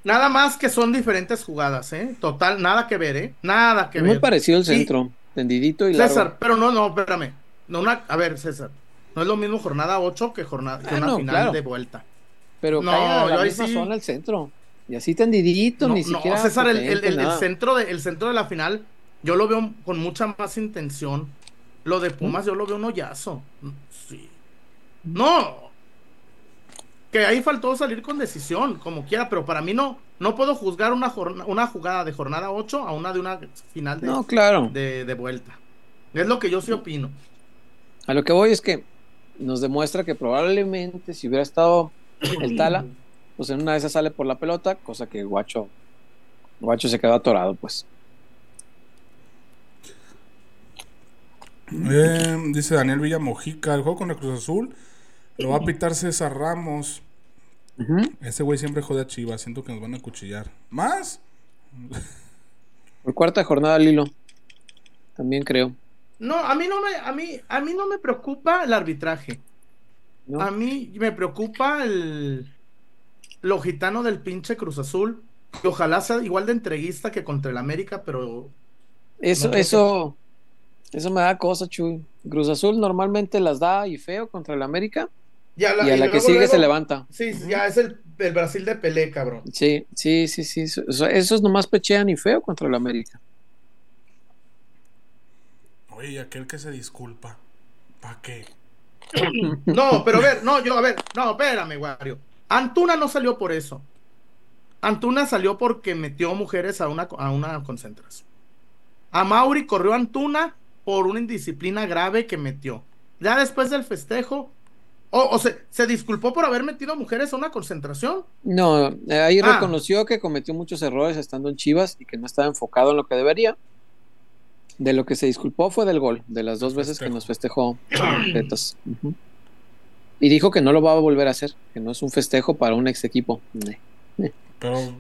Nada más que son diferentes jugadas, ¿eh? Total, nada que ver, ¿eh? Nada que ver. Muy parecido el centro, tendidito y César, pero no, no, espérame. No, una, a ver, César, no es lo mismo jornada 8 que, jornada, que una final de vuelta. Pero no, la misma zona el centro. Y así tendidito, ni siquiera. No, César, el, el, centro de, el centro de la final, yo lo veo con mucha más intención lo de Pumas yo lo veo un hoyazo. Sí. No. Que ahí faltó salir con decisión, como quiera, pero para mí no, no puedo juzgar una, una jugada de jornada 8 a una de una final de, no, claro. de, vuelta. Es lo que yo sí opino. A lo que voy es que nos demuestra que probablemente si hubiera estado el Tala, pues en una de esas sale por la pelota, cosa que Guacho, Guacho se quedó atorado, pues. Eh, dice Daniel Villamojica, el juego con el Cruz Azul lo va a pitar César Ramos. Ese güey siempre jode a Chivas, siento que nos van a cuchillar. ¿Más? Por cuarta jornada, Lilo. También creo. No, a mí no me, a mí, a mí no me preocupa el arbitraje. A mí me preocupa el lo gitano del pinche Cruz Azul, que ojalá sea igual de entreguista que contra el América, pero eso, eso, eso me da cosa, Chuy. Cruz Azul normalmente las da y feo contra el América. y a la que sigue se levanta. Sí, ya es el, Brasil de Pelé, cabrón. Sí, sí, sí, sí. Esos nomás pechean y feo contra el América. Oye, aquel que se disculpa, ¿para qué? No, pero a ver, no, yo, a ver, no, espérame, Wario. Antuna no salió por eso. Antuna salió porque metió mujeres a una, a una concentración. A Mauri corrió Antuna por una indisciplina grave que metió. Ya después del festejo, o, se, disculpó por haber metido mujeres a una concentración. No, ahí ah. reconoció que cometió muchos errores estando en Chivas y que no estaba enfocado en lo que debería. De lo que se disculpó fue del gol, de las dos veces que nos festejó. Y dijo que no lo va a volver a hacer, que no es un festejo para un ex equipo. Pero.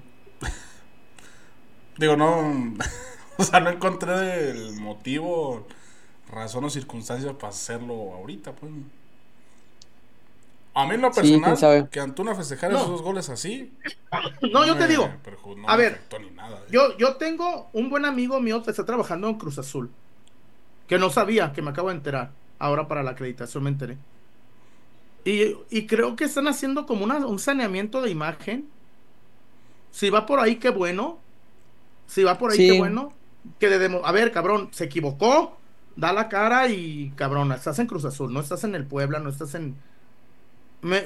Digo, no. O sea, no encontré el motivo, razón o circunstancias para hacerlo ahorita, pues. A mí en lo personal, que Antuna festejara esos dos goles así. No, yo te digo. a ver, ¿eh? yo, yo tengo un buen amigo mío que está trabajando en Cruz Azul. Que no sabía, que me acabo de enterar. Ahora para la acreditación me enteré. Y, y creo que están haciendo como una, un saneamiento de imagen. Si va por ahí, qué bueno. Si va por ahí, qué bueno que de a ver, cabrón, se equivocó, da la cara y cabrón, estás en Cruz Azul, no estás en el Puebla, no estás en...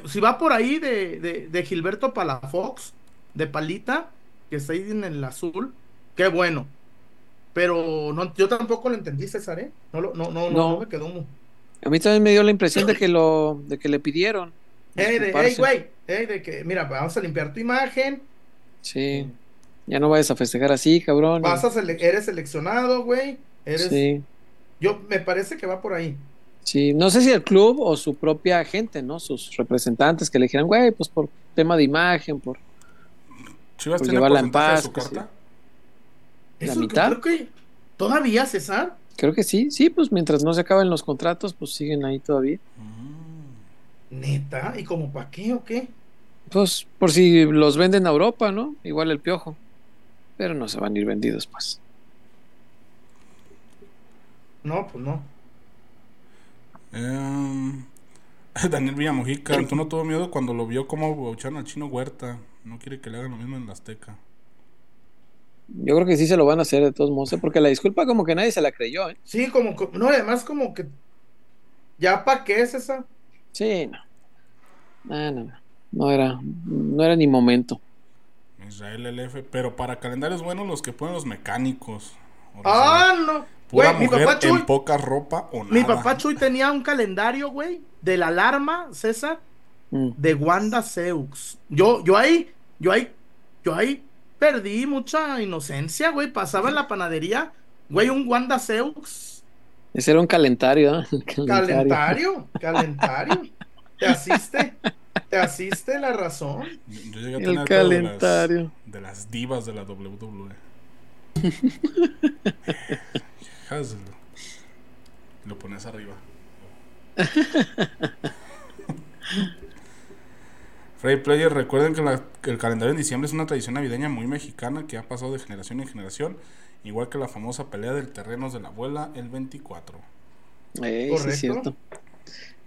si va por ahí de, de, de, Gilberto Palafox, de Palita, que está ahí en el azul, qué bueno. Pero no, yo tampoco lo entendí, César, ¿eh? No, no, no, no, me quedó... A mí también me dio la impresión de que lo, de que le pidieron. Ey, de, güey, de que, mira, vamos a limpiar tu imagen. Sí. Ya no vayas a festejar así, cabrón. Vas a eres seleccionado, güey. Eres... Sí. Yo me parece que va por ahí. Sí, no sé si el club o su propia gente, ¿no? Sus representantes que le dijeran, güey, pues por tema de imagen, por, Chivas por llevarla en paz. Su carta? La mitad. Creo que todavía, César. Creo que sí, sí, pues mientras no se acaben los contratos, pues siguen ahí todavía. Mm. Neta, ¿y como para qué o qué? Pues por si los venden a Europa, ¿no? Igual el piojo pero no se van a ir vendidos, pues. No, pues no. Eh, Daniel Villamojica, ¿tú no tuvo miedo cuando lo vio como baucharon al chino Huerta? No quiere que le hagan lo mismo en la Azteca. Yo creo que sí se lo van a hacer de todos modos, ¿eh? porque la disculpa como que nadie se la creyó, ¿eh? Sí, como, no, además como que, ¿ya para qué es esa? Sí, no. No, no, no. No era, no era ni momento. Israel LF, pero para calendarios buenos los que ponen los mecánicos. ah, no. Pura mi papá Chuy, en poca ropa o nada. Mi papá Chuy tenía un calendario, güey, de la alarma, César, mm. de Wanda Seux. Yo, yo ahí, yo ahí, yo ahí perdí mucha inocencia, güey. Pasaba en la panadería, güey, un Wanda Seux. Ese era un calendario, ¿eh? Calentario, calentario. ¿Te asiste? ¿Te asiste la razón? Yo llegué a tener el calendario. De las, divas de la WWE. Lo pones arriba. Frey Player, recuerden que, el calendario en diciembre es una tradición navideña muy mexicana que ha pasado de generación en generación, igual que la famosa pelea del terrenos de la abuela el 24. Eh, es cierto.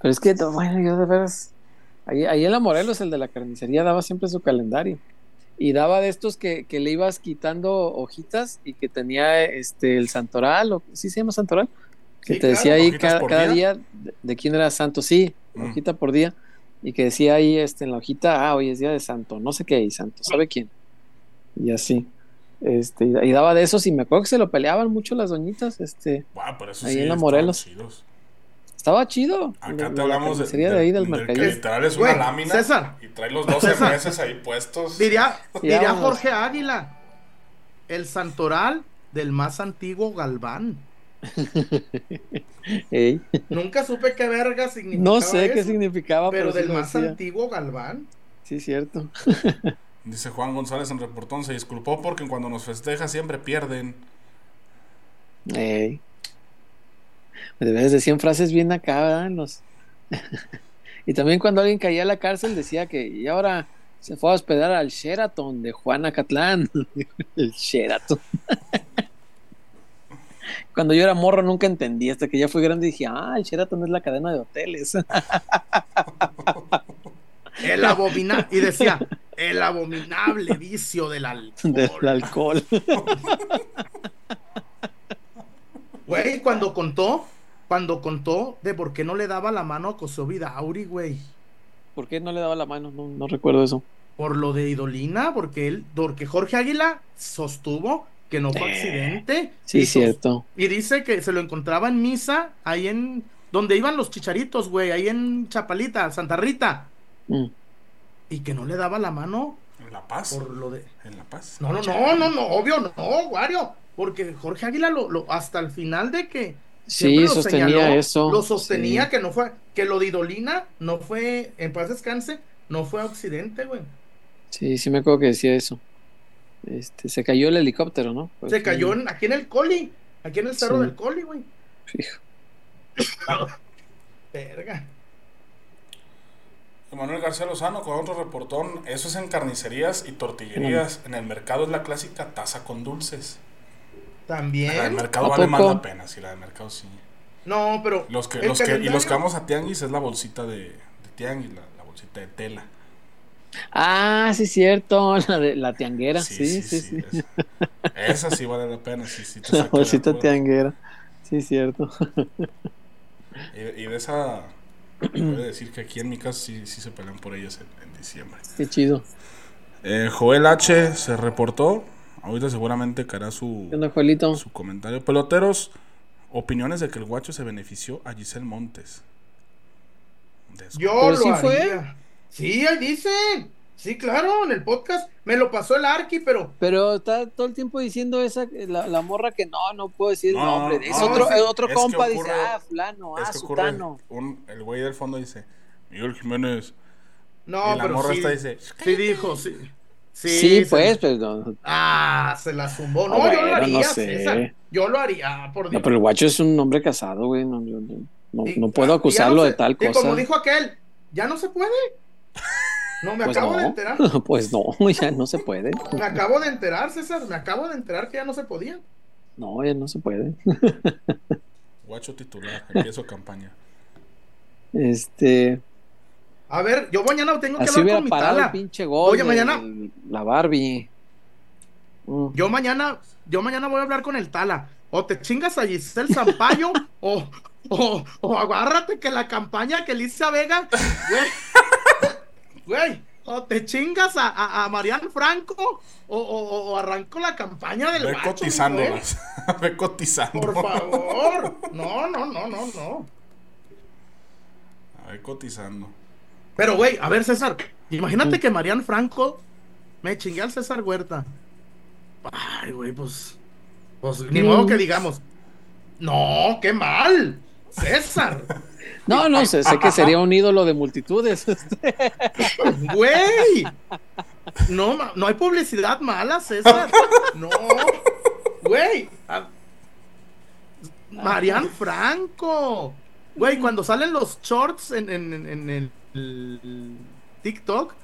Pero es que, bueno, yo de veras Ahí, en la Morelos, el de la carnicería, daba siempre su calendario. Y daba de estos que, le ibas quitando hojitas y que tenía este el santoral, o ¿sí se llama santoral? Que te decía ahí cada, día, de, quién era santo, sí, mm. hojita por día. Y que decía ahí este, en la hojita, ah, hoy es día de santo, no sé qué, y santo, ¿sabe quién? Y así. Este, y daba de esos y me acuerdo que se lo peleaban mucho las doñitas, este, ahí en la Morelos. Estaba chido. Acá te hablamos de, de, ahí del, que literal es una lámina César, y trae los 12 meses ahí puestos. Diría, diría Jorge Águila, el santoral del más antiguo Galván. Nunca supe qué verga significaba. No sé qué significaba, pero, del más antiguo Galván. Sí, cierto. Dice Juan González en reportón, se disculpó porque cuando nos festeja siempre pierden. Ey. De veces decían frases bien acá, ¿verdad? Los... y también cuando alguien caía a la cárcel decía que, y ahora se fue a hospedar al Sheraton de Juana Catlán. el Sheraton. Cuando yo era morro nunca entendí, hasta que ya fui grande y dije, ah, el Sheraton es la cadena de hoteles. el abominable, y decía, el abominable vicio del alcohol. Del alcohol. Güey, cuando contó, cuando contó de por qué no le daba la mano a Kosovi Dauri, güey. ¿Por qué no le daba la mano? No, no recuerdo eso. Por lo de Idolina, porque él, porque Jorge Águila sostuvo que no fue eh, accidente. Sí, cierto. Y dice que se lo encontraba en misa, ahí en donde iban los chicharitos, güey, ahí en Chapalita, Santa Rita. Mm. Y que no le daba la mano. En La Paz. Por lo de. En La Paz. No, no, no, no, no, obvio, no, Wario. Porque Jorge Águila lo, hasta el final de que. Sí, sostenía eso. Lo sostenía que no fue, que lo de Idolina no fue, en paz descanse, no fue accidente, güey. Sí, sí me acuerdo que decía eso. Este, se cayó el helicóptero, ¿no? se cayó aquí en el Coli, aquí en el cerro del Coli, güey. Fijo. Verga. Manuel García Lozano con otro reportón. Eso es en carnicerías y tortillerías. En el mercado es la clásica taza con dulces. También. La del mercado vale más la pena, si la del mercado sí. No, pero. Los que, los que, y los que vamos a Tianguis es la bolsita de, de Tianguis, la, la bolsita de tela. Ah, sí, cierto, la de la tianguera. Sí, sí, sí. esa sí vale la pena. Sí, sí, la bolsita tianguera. Sí, cierto. Y, de esa, voy a decir que aquí en mi casa sí, sí se pelean por ellas en, diciembre. Qué chido. Eh, Joel H. se reportó. Ahorita seguramente caerá su, su comentario. Peloteros, opiniones de que el guacho se benefició a Giselle Montes. Yo lo sí fue. Sí, ahí dice. Sí, claro, en el podcast me lo pasó el Arqui, pero. Pero está todo el tiempo diciendo esa, la, morra que no, no puedo decir el nombre. es otro, otro compa, dice, ah, fulano, ah, sutano. Un, el güey del fondo dice, Miguel Jiménez. No, y la morra está dice, sí dijo, sí. Sí, pues, pero. Ah, se la zumbó. No, yo lo haría, César. Yo lo haría, por Dios. No, pero el guacho es un hombre casado, güey. No, no, no, puedo acusarlo de tal cosa. Y como dijo aquel, ya no se puede. No, me pues acabo de enterar. Pues no, ya no se puede. Me acabo de enterar, César. Me acabo de enterar que ya no se podía. No, ya no se puede. Guacho titular, empiezo campaña. Este. A ver, yo mañana tengo que hablar con mi tala. El pinche gol Oye, mañana. La Barbie. Mm. Yo mañana, yo mañana voy a hablar con el Tala. O te chingas a Giselle Zampayo, o, o, o agárrate que la campaña que Alicia Vega, güey, o te chingas a, a, Mariano Franco, o, o, arranco la campaña del Ve cotizando, Ve cotizando. Por favor. No, no, no, no, no. Ve cotizando. Pero, güey, a ver, César, imagínate que Mariano Franco me chingue al César Huerta. Ay, güey, pues. Pues ni modo que digamos. No, qué mal. César. No, no, sé, sé que sería un ídolo de multitudes. Güey. No, no hay publicidad mala, César. No. Güey. Marian Franco. Güey, cuando salen los shorts en, en, el TikTok,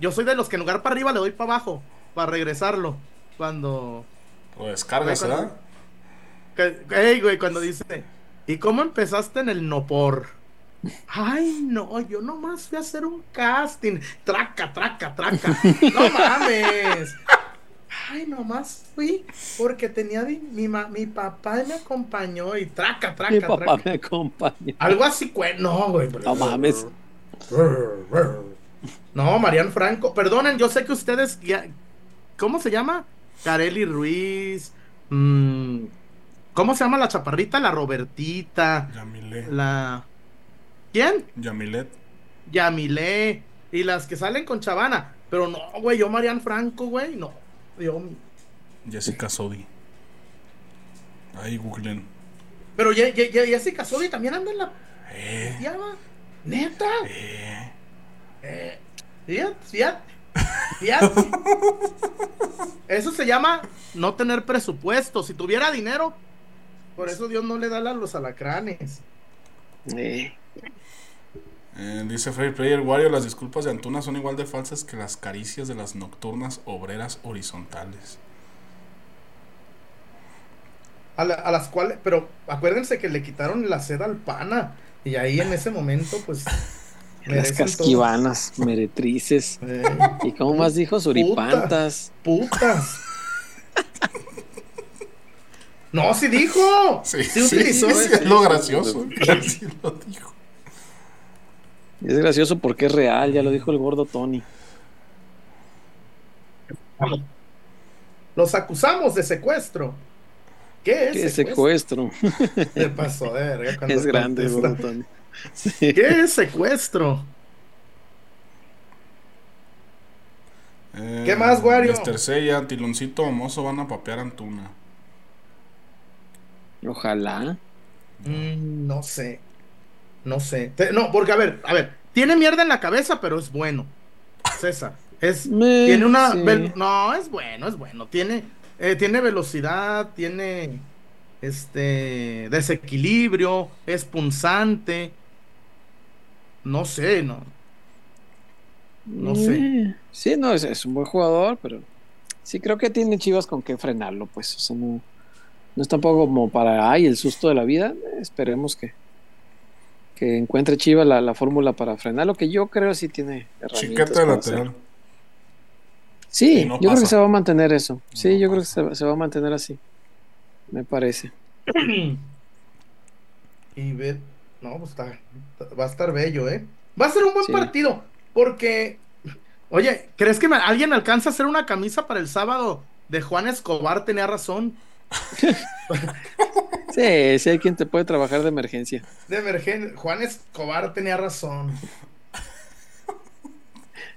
yo soy de los que en lugar para arriba le doy para abajo, para regresarlo. Cuando. Lo descargas, ¿verdad? Ey, güey, cuando dice ¿Y cómo empezaste en el no por? Ay, no, yo nomás fui a hacer un casting. Traca, traca, traca. No mames. Ay, nomás fui porque tenía mi, mi, papá me acompañó y traca, traca, mi papá me acompañó. Algo así, no, güey. No mames. No, Marian Franco, perdonen, yo sé que ustedes ¿cómo se llama? Carely Ruiz, mmm, ¿Cómo se llama la chaparrita? La Robertita. Yamilé. La. ¿Quién? Yamilet. Yamilé. Y las que salen con Chavana. Pero no, güey, yo Marian Franco, güey, no. Yo. Jessica Sodi. Ahí googlen. Pero Jessica Sodi también anda en la. Eh. ¿Neta? Eh. Eh. Fíjate, fíjate. Fíjate. Eso se llama no tener presupuesto. Si tuviera dinero, Por eso Dios no le da a los alacranes. Eh. dice Free Player Wario, las disculpas de Antuna son igual de falsas que las caricias de las nocturnas obreras horizontales. A, las cuales, pero acuérdense que le quitaron la seda al pana. Y ahí en ese momento, pues. Las casquivanas, meretrices. ¿Y cómo más dijo? Suripantas. Putas. no, sí dijo. Sí, sí utilizó. es lo gracioso. Sí lo dijo. Es gracioso porque es real, ya lo dijo el gordo Tony. Los acusamos de secuestro. ¿Qué es secuestro? ¿Qué pasó de verga Es grande, ¿Qué es secuestro? Eh, ¿Qué más, Wario? Mr. Seiya, Tiloncito Mozo van a papear Antuna. Ojalá. Mm, no sé. No sé. No, porque a ver, a ver, tiene mierda en la cabeza, pero es bueno. César. Es, tiene una. No, es bueno, es bueno. Tiene, eh, tiene velocidad, tiene este desequilibrio, es punzante. No sé, no. No sé. Eh, sí, no, es, un buen jugador, pero sí creo que tiene Chivas con qué frenarlo, pues. O sea, no, no es tampoco como para, ay, el susto de la vida. esperemos que, que encuentre Chivas la, fórmula para frenarlo, que yo creo sí tiene herramientas. de lateral. Sí, yo creo que se va a mantener eso. Sí, yo creo que se, va a mantener así. Me parece. y ver, no, pues está, va a estar bello, ¿eh? Va a ser un buen partido, porque, oye, ¿crees que alguien alcanza a hacer una camisa para el sábado de Juan Escobar? Tenía razón. sí, sí hay quien te puede trabajar de emergencia. De emergencia, Juan Escobar tenía razón.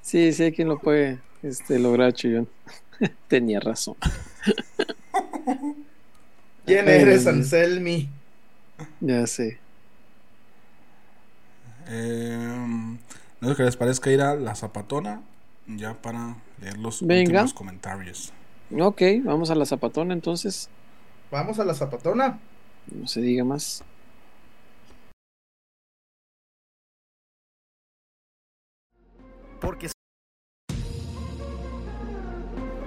Sí, sí hay quien lo puede este, lograr, Chuyón. Tenía razón. ¿Quién eres, Anselmi? Ya sé. Eh, no sé que les parezca ir a la zapatona ya para leer los últimos comentarios. Ok, vamos a la zapatona entonces. Vamos a la zapatona. No se diga más. Porque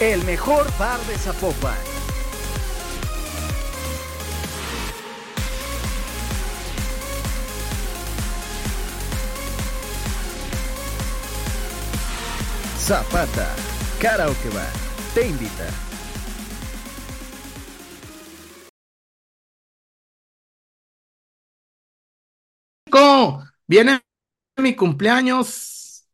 El mejor bar de Zapopan. Zapata, Karaoke Bar, te invita. Viene mi cumpleaños.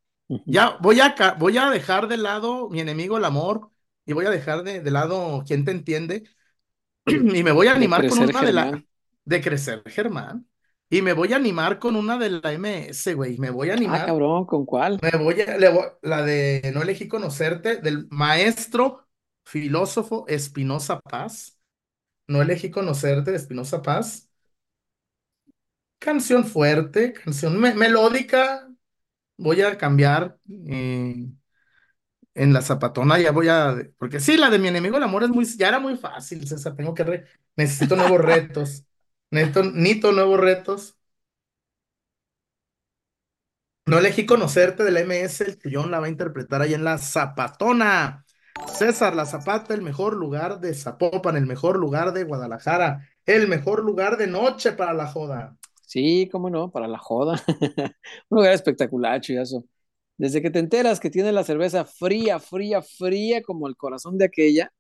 Ya voy a, voy a dejar de lado mi enemigo el amor y voy a dejar de, lado quién te entiende y me voy a animar con una de la de crecer Germán y me voy a animar con una de la MS, güey, me voy a ah, animar. Ah, cabrón, ¿con cuál? Me voy a la de No elegí conocerte del maestro filósofo Espinosa Paz. No elegí conocerte de Espinosa Paz. Canción fuerte, canción melódica. Voy a cambiar eh, en la zapatona ya voy a, porque sí, la de mi enemigo el amor es muy, ya era muy fácil, César, tengo que, necesito nuevos retos, necesito, nuevos retos. No elegí conocerte de la MS, el tuyón la va a interpretar ahí en la zapatona. César, la Zapata, el mejor lugar de Zapopan, el mejor lugar de Guadalajara, el mejor lugar de noche para la joda. Sí, cómo no, para la joda. Un lugar espectacular, chuyazo. Desde que te enteras que tiene la cerveza fría, fría, fría como el corazón de aquella,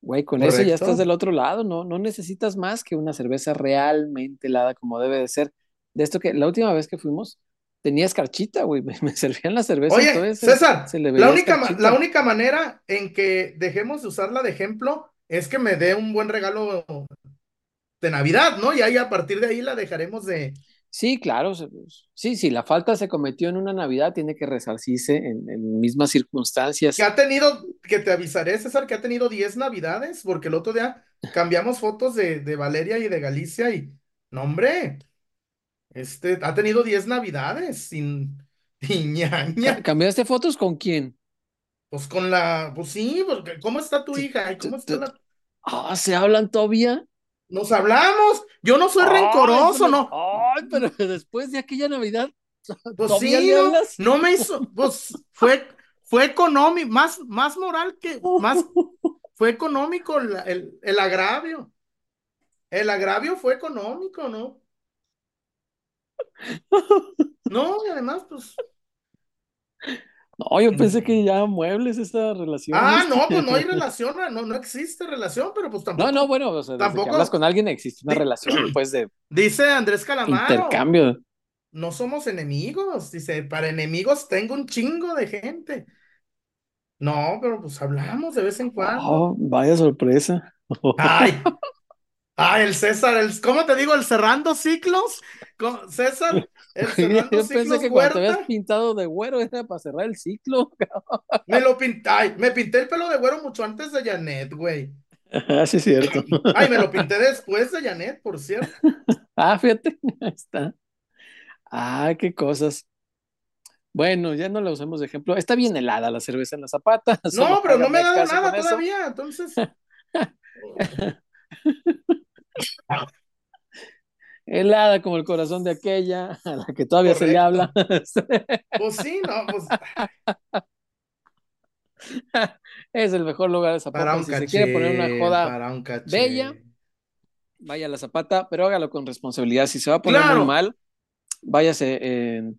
güey, con eso ya estás del otro lado, ¿no? No necesitas más que una cerveza realmente helada como debe de ser. De esto que la última vez que fuimos, tenía escarchita, güey. Me, servían la cerveza. Oye, César, la, única, la única manera en que dejemos de usarla de ejemplo es que me dé un buen regalo de Navidad, ¿no? Y ahí a partir de ahí la dejaremos de. Sí, claro. Sí, sí, la falta se cometió en una Navidad, tiene que resarcirse en, mismas circunstancias. Que ha tenido, que te avisaré, César, que ha tenido 10 Navidades, porque el otro día cambiamos fotos de, de Valeria y de Galicia y, no, hombre, este, ha tenido 10 navidades sin ñaña. ¿Cambiaste fotos con quién? Pues con la, pues sí, porque ¿cómo está tu hija? ¿Cómo está la... Ah, ¿se hablan todavía? Nos hablamos. Yo no soy rencoroso, ¿no? Ay, pero después de aquella Navidad. Pues sí, no, me hizo, pues fue, fue económico, más, más moral que, más, fue económico el, el agravio. El agravio fue económico, ¿no? No, y además, pues. No, yo pensé que ya muebles esta relación. Ah, no, pues no hay relación, no, no existe relación, pero pues tampoco. No, no, bueno, o sea, tampoco, que hablas con alguien existe una relación, pues de. Dice Andrés Calamaro. Intercambio. No somos enemigos, dice, para enemigos tengo un chingo de gente. No, pero pues hablamos de vez en cuando. Oh, vaya sorpresa. Ay, Ah, el César, el, ¿cómo te digo? El cerrando ciclos. César, el cerrando Yo pensé que cuando te habías pintado de güero era para cerrar el ciclo. Me lo pinté, me pinté el pelo de güero mucho antes de Janet, güey. Ah, sí, es cierto. Ay, me lo pinté después de Janet, por cierto. Ah, fíjate, ahí está. Ah, qué cosas. Bueno, ya no la usamos de ejemplo. Está bien helada la cerveza en la zapata. No, pero no me ha dado nada todavía, entonces. Helada como el corazón de aquella, a la que todavía se le habla. pues sí, no, pues. es el mejor lugar de Zapata. si se quiere poner una joda bella, vaya a la Zapata, pero hágalo con responsabilidad. Si se va a poner muy mal, váyase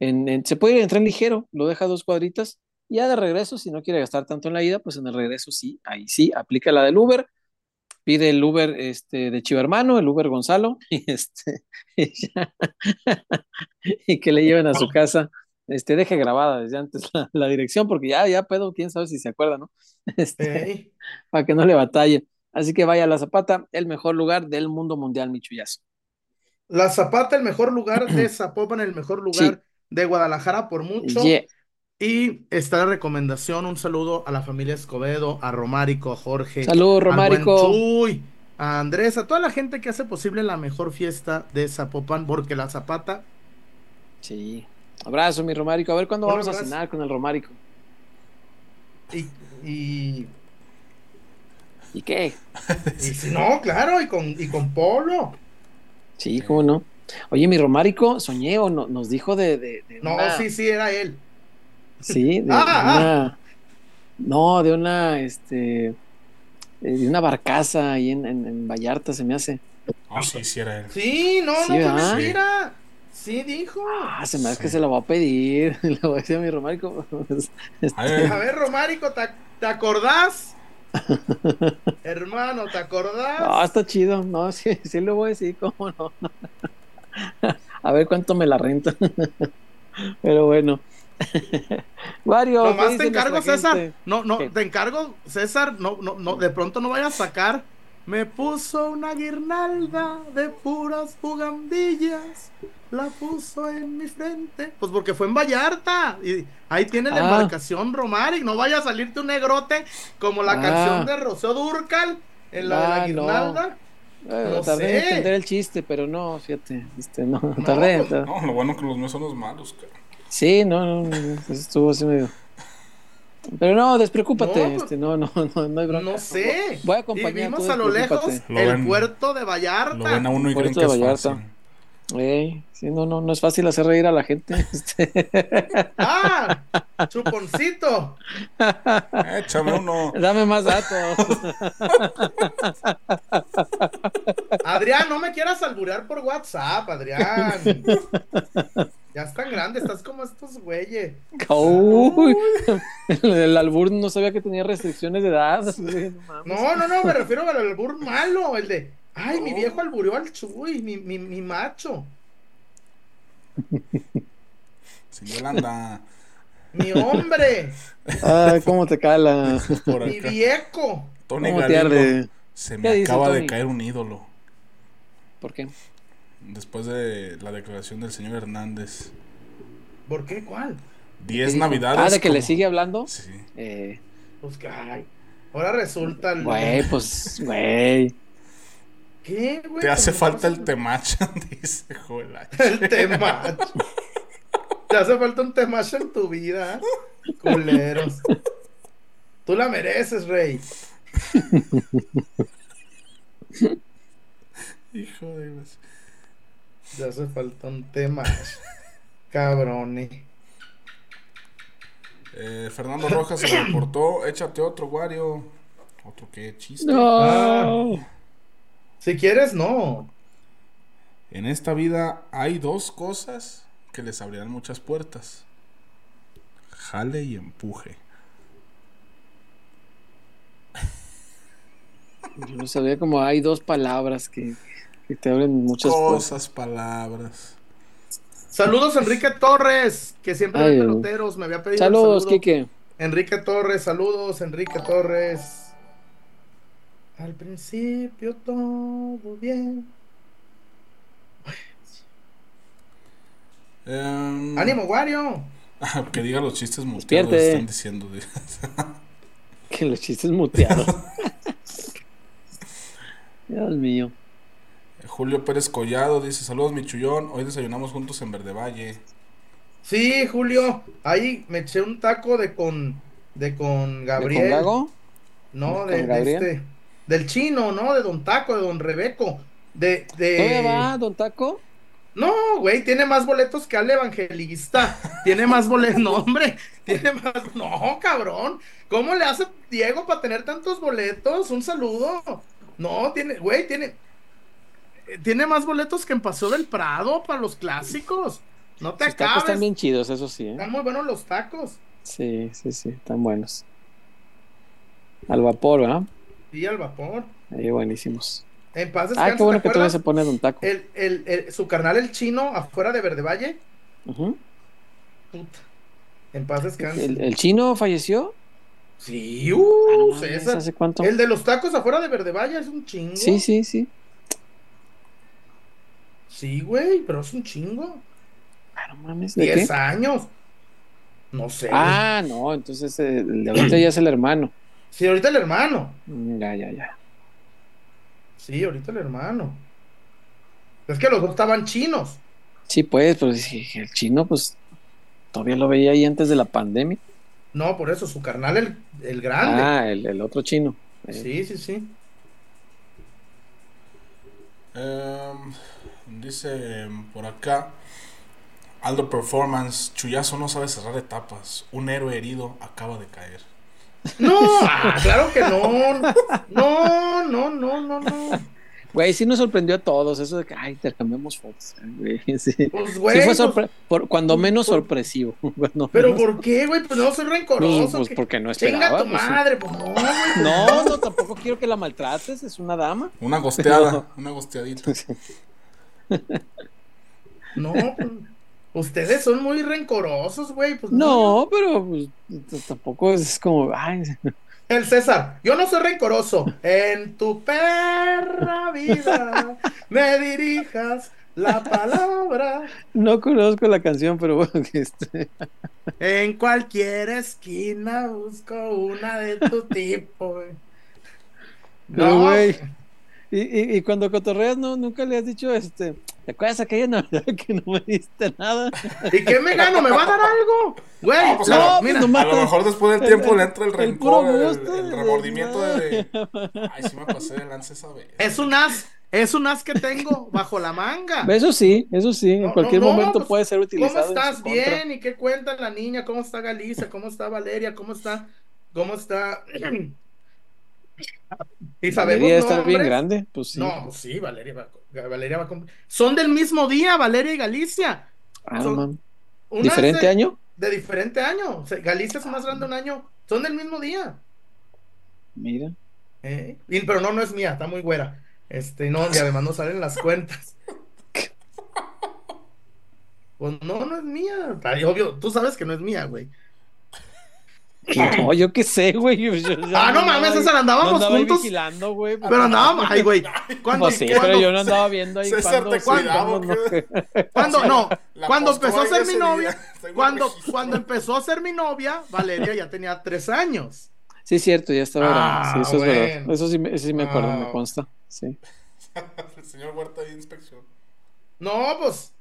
en, Se puede ir en tren ligero, lo deja dos cuadritas. Ya de regreso, si no quiere gastar tanto en la ida, pues en el regreso sí, ahí sí, aplica la del Uber pide el Uber este, de Chivo Hermano, el Uber Gonzalo, y, este, y, que le lleven a su casa. Este, deje grabada desde antes la, dirección, porque ya, ya pedo, quién sabe si se acuerda, ¿no? Este, Para que no le batalle. Así que vaya a La Zapata, el mejor lugar del mundo mundial, Michuyazo. La Zapata, el mejor lugar de Zapopan, el mejor lugar de Guadalajara por mucho. Y esta la recomendación, un saludo a la familia Escobedo, a Romárico, a Jorge. Saludos, Romárico. Uy, a Andrés, a toda la gente que hace posible la mejor fiesta de Zapopan, porque la Zapata. Sí. Abrazo, mi Romárico. A ver cuándo vamos a cenar con el Romárico. Y. ¿Y, ¿Y qué? no, claro, y con, y con Polo. Sí, cómo no. Oye, mi Romárico, soñé o no, nos dijo de. no, sí, sí, era él. Sí, de, ah, ah. una, no, de una, este, eh, de una barcaza ahí en, en, Vallarta se me hace. Ah, sí, sí era él. Sí, no, no, no mentira. Sí, dijo. Ah, se me hace que se lo va a pedir. Le voy a decir a mi Romárico. Este, a ver, Romárico, ¿te, ¿te acordás? Hermano, ¿te acordás? No, está chido. No, sí, sí le voy a decir, cómo no. a ver cuánto me la renta. Pero bueno. Mario. Nomás te encargo, César. No, no, te encargo, César. No, no, no, de pronto no vayas a sacar. Me puso una guirnalda de puras bugambillas. La puso en mi frente. Pues porque fue en Vallarta. Y ahí tiene la ah. embarcación Romaric. No vaya a salirte un negrote como la canción ah. de Rocío Durcal en la de la ah, guirnalda. No. tardé en entender el chiste, pero no, fíjate, este, no, tardé. Pues, no, lo bueno que los míos son los malos, cara. Sí, no, no, no estuvo así medio. Pero no, despreocúpate, no, este, no, no, no, no hay bronca. No sé. Voy a acompañar. Vimos a lo lejos el puerto de Vallarta. Lo ven a uno y creen que es. Eh, sí, no, no, no es fácil hacer reír a la gente. Este. ¡Ah! ¡Chuponcito! Échame uno. Dame más datos. Adrián, no me quieras alburear por WhatsApp, Adrián. Ya están grandes, estás como estos güeyes. Uy, el albur no sabía que tenía restricciones de edad. No, no, no, me refiero al albur malo, el de, ay, mi viejo alburió al chuy, mi, mi, mi macho. Sin Yolanda. Mi hombre. Ay, cómo te cala. Mi viejo. Tony Galindo. Se me acaba de caer un ídolo. ¿Por qué? Después de la declaración del señor Hernández. ¿Por qué? ¿Cuál? Diez navidades. Ah, de que le sigue hablando. Sí. Eh... Pues que, ay, ahora resulta. Güey, pues, güey. ¿Qué, güey? Te hace falta el temacha, dice Joel. El temacha. Te hace falta un temacha en tu vida, culeros. Tú la mereces, rey. Hijo de Dios. Te hace falta un temacha. Cabrone. Eh, Fernando Rojas se reportó. Échate otro, Wario. Otro que chiste. No. Ah. si quieres, no. En esta vida hay dos cosas que les abrirán muchas puertas. Jale y empuje. Yo no sabía como hay dos palabras que, que te abren muchas cosas, palabras. Saludos Enrique Torres, que siempre ve peloteros, me había pedido Saludos, Kike. Enrique Torres, saludos Enrique Torres. Al principio todo bien. Um, ¡Ánimo, Wario! que diga los chistes muteados, están diciendo. que los chistes muteados. Dios mío. Julio Pérez Collado dice: Saludos, mi chullón. Hoy desayunamos juntos en Verde Valle. Sí, Julio. Ahí me eché un taco de con. De con Gabriel. ¿De con No, de, de, este. Del chino, ¿no? De Don Taco, de Don Rebeco. De. de... ¿Dónde va, Don Taco? No, güey, tiene más boletos que al evangelista. tiene más boletos. No, hombre, tiene más. No, cabrón. ¿Cómo le hace Diego para tener tantos boletos? Un saludo. No, tiene, güey, tiene. Tiene más boletos que en Paseo del Prado para los clásicos. No te los acabes. Tacos están bien chidos, eso sí. ¿eh? Están muy buenos los tacos. Sí, sí, sí, están buenos. Al vapor, ¿verdad? Sí, al vapor. Ahí buenísimos. En paz Ah, qué bueno que todavía se pone un taco. El, el, el, su carnal, el chino, afuera de Verde Valle. Puta. En paz descanse. ¿El, chino falleció? Sí, uh, ah, César. ¿Hace cuánto? El de los tacos afuera de Verde Valle es un chingo. Sí, sí, sí. Sí, güey, pero es un chingo. Ah, no mames. ¿de 10 años. No sé. Ah, no, entonces eh, el de ahorita ya es el hermano. Sí, ahorita el hermano. Mm, ya, ya, ya. Sí, ahorita el hermano. Es que los dos estaban chinos. Sí, pues, pero el chino, pues, todavía lo veía ahí antes de la pandemia. No, por eso, su carnal, el, el grande. Ah, el, otro chino. Eh. Sí, sí, sí. Em, dice por acá, Aldo Performance, Chuyazo no sabe cerrar etapas. Un héroe herido acaba de caer. No, ah, claro que no. No, no, no, no, no. Güey, sí nos sorprendió a todos eso de que, ay, intercambiamos fotos. Güey, sí. Pues, güey. Sí fue por, cuando menos sorpresivo. Pero ¿por qué, güey? Pues no soy rencoroso. Pues, pues porque no esperaba. Chinga tu pues, madre, pues no, güey. No, no, tampoco quiero que la maltrates, es una dama. Una gosteada, una gosteadita. No, pues, Ustedes son muy rencorosos, güey. Pues, no, pero pues, tampoco es como. El César, yo no soy rencoroso. En tu perra vida me dirijas la palabra. No conozco la canción, pero bueno, que este. En cualquier esquina busco una de tu tipo, güey. No, güey. Y, y, cuando cotorreas, no, nunca le has dicho, este, ¿te acuerdas aquella Navidad que no me diste nada? ¿Y qué me gano? ¿Me va a dar algo? Güey, no, pues a, mira, a lo mejor después del tiempo le entra el rencor, el, remordimiento de, Ay, sí me pasé de lance esa vez. Es un as, es un as que tengo bajo la manga. Eso sí, eso sí, en cualquier momento pues, puede ser utilizado. ¿Cómo estás? Bien, ¿y qué cuenta la niña? ¿Cómo está Galicia? ¿Cómo está Valeria? ¿Cómo está? ¿Cómo está? Y sabemos Valeria está bien grande, pues sí. No, sí, Valeria va, Valeria va Son del mismo día, Valeria y Galicia. Ah, ¿Diferente año? De diferente año. Galicia es más grande un año. Son del mismo día. Mira. Eh, pero no, no es mía, está muy güera. Este, no, y además no salen las cuentas. Pues no, no es mía. obvio, tú sabes que no es mía, güey. No, yo qué sé, güey. ah, no mames, César, andábamos no juntos. vigilando, güey. Pero andábamos, ay, güey. ¿Cuándo, pues sí, pero yo no andaba viendo ahí. César, te cuidaba, cuando, no, cuando empezó a ser mi novia, cuando, cuando empezó a ser mi novia, Valeria ya tenía tres años. Sí, cierto, ya estaba ah, sí, eso es verdad. Eso sí, eso sí me acuerdo, me ah. consta. Sí. El señor Huerta ahí inspección. No, pues.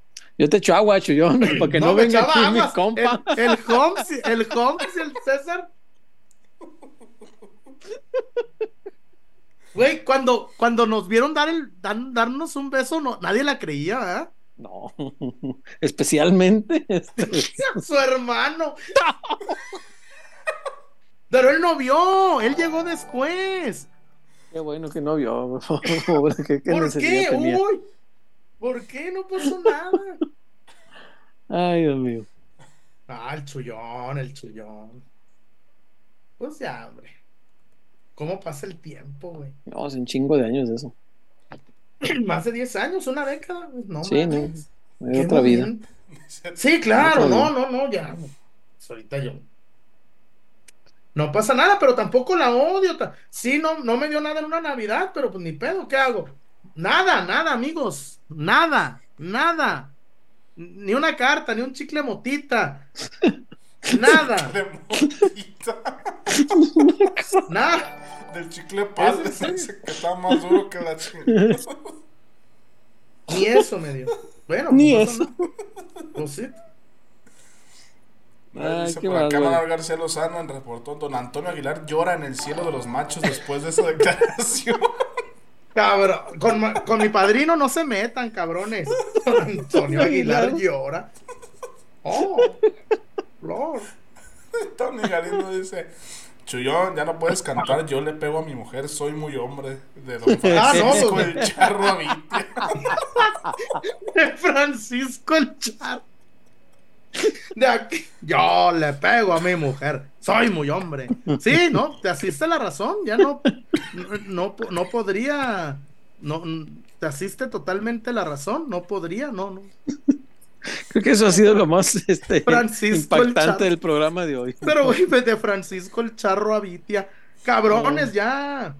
Yo te echo agua, Chuyón, para que no, venga aquí mi compa. El, el Holmes, el Holmes y el César. Güey, cuando, cuando nos vieron dar el, darnos un beso, no, nadie la creía, ¿eh? No, especialmente este. su hermano. Pero él no vio, él llegó después. Qué bueno que no vio. ¿Qué, por qué? Uy, ¿Por qué? No pasó nada. Ay, Dios mío. Ah, el chullón, el chullón. Pues ya, hombre. ¿Cómo pasa el tiempo, güey? No, hace un chingo de años eso. Más de 10 años, una década. No, sí, no. Es otra vida. Sí, claro, no, no, no, ya. Pues ahorita yo. No pasa nada, pero tampoco la odio. Sí, no, no me dio nada en una Navidad, pero pues ni pedo, ¿qué hago? Nada, nada, amigos. Nada, nada. Ni una carta, ni un chicle motita. Nada. Nada. Del chicle padre, que está más duro que la chingada. Ni eso me dio. Bueno, ni pues eso. Pues sí. Ay, dice por acá Manuel García Lozano en reportó Don Antonio Aguilar llora en el cielo de los machos después de esa declaración. Cabrón, con, con, mi padrino no se metan, cabrones. Antonio Aguilar llora. Oh, Lord. Tony Galindo dice: Chuyón, ya no puedes cantar, yo le pego a mi mujer, soy muy hombre. De Don ah, Francisco el Charro. De Francisco el Charro. De aquí, yo le pego a mi mujer, soy muy hombre. Sí, ¿no? Te asiste la razón, ya no, no, no podría, no, te asiste totalmente la razón, no podría, no, no. Creo que eso ha sido lo más este, impactante del programa de hoy. Pero, güey, de Francisco el Charro Avitia. Cabrones, ya.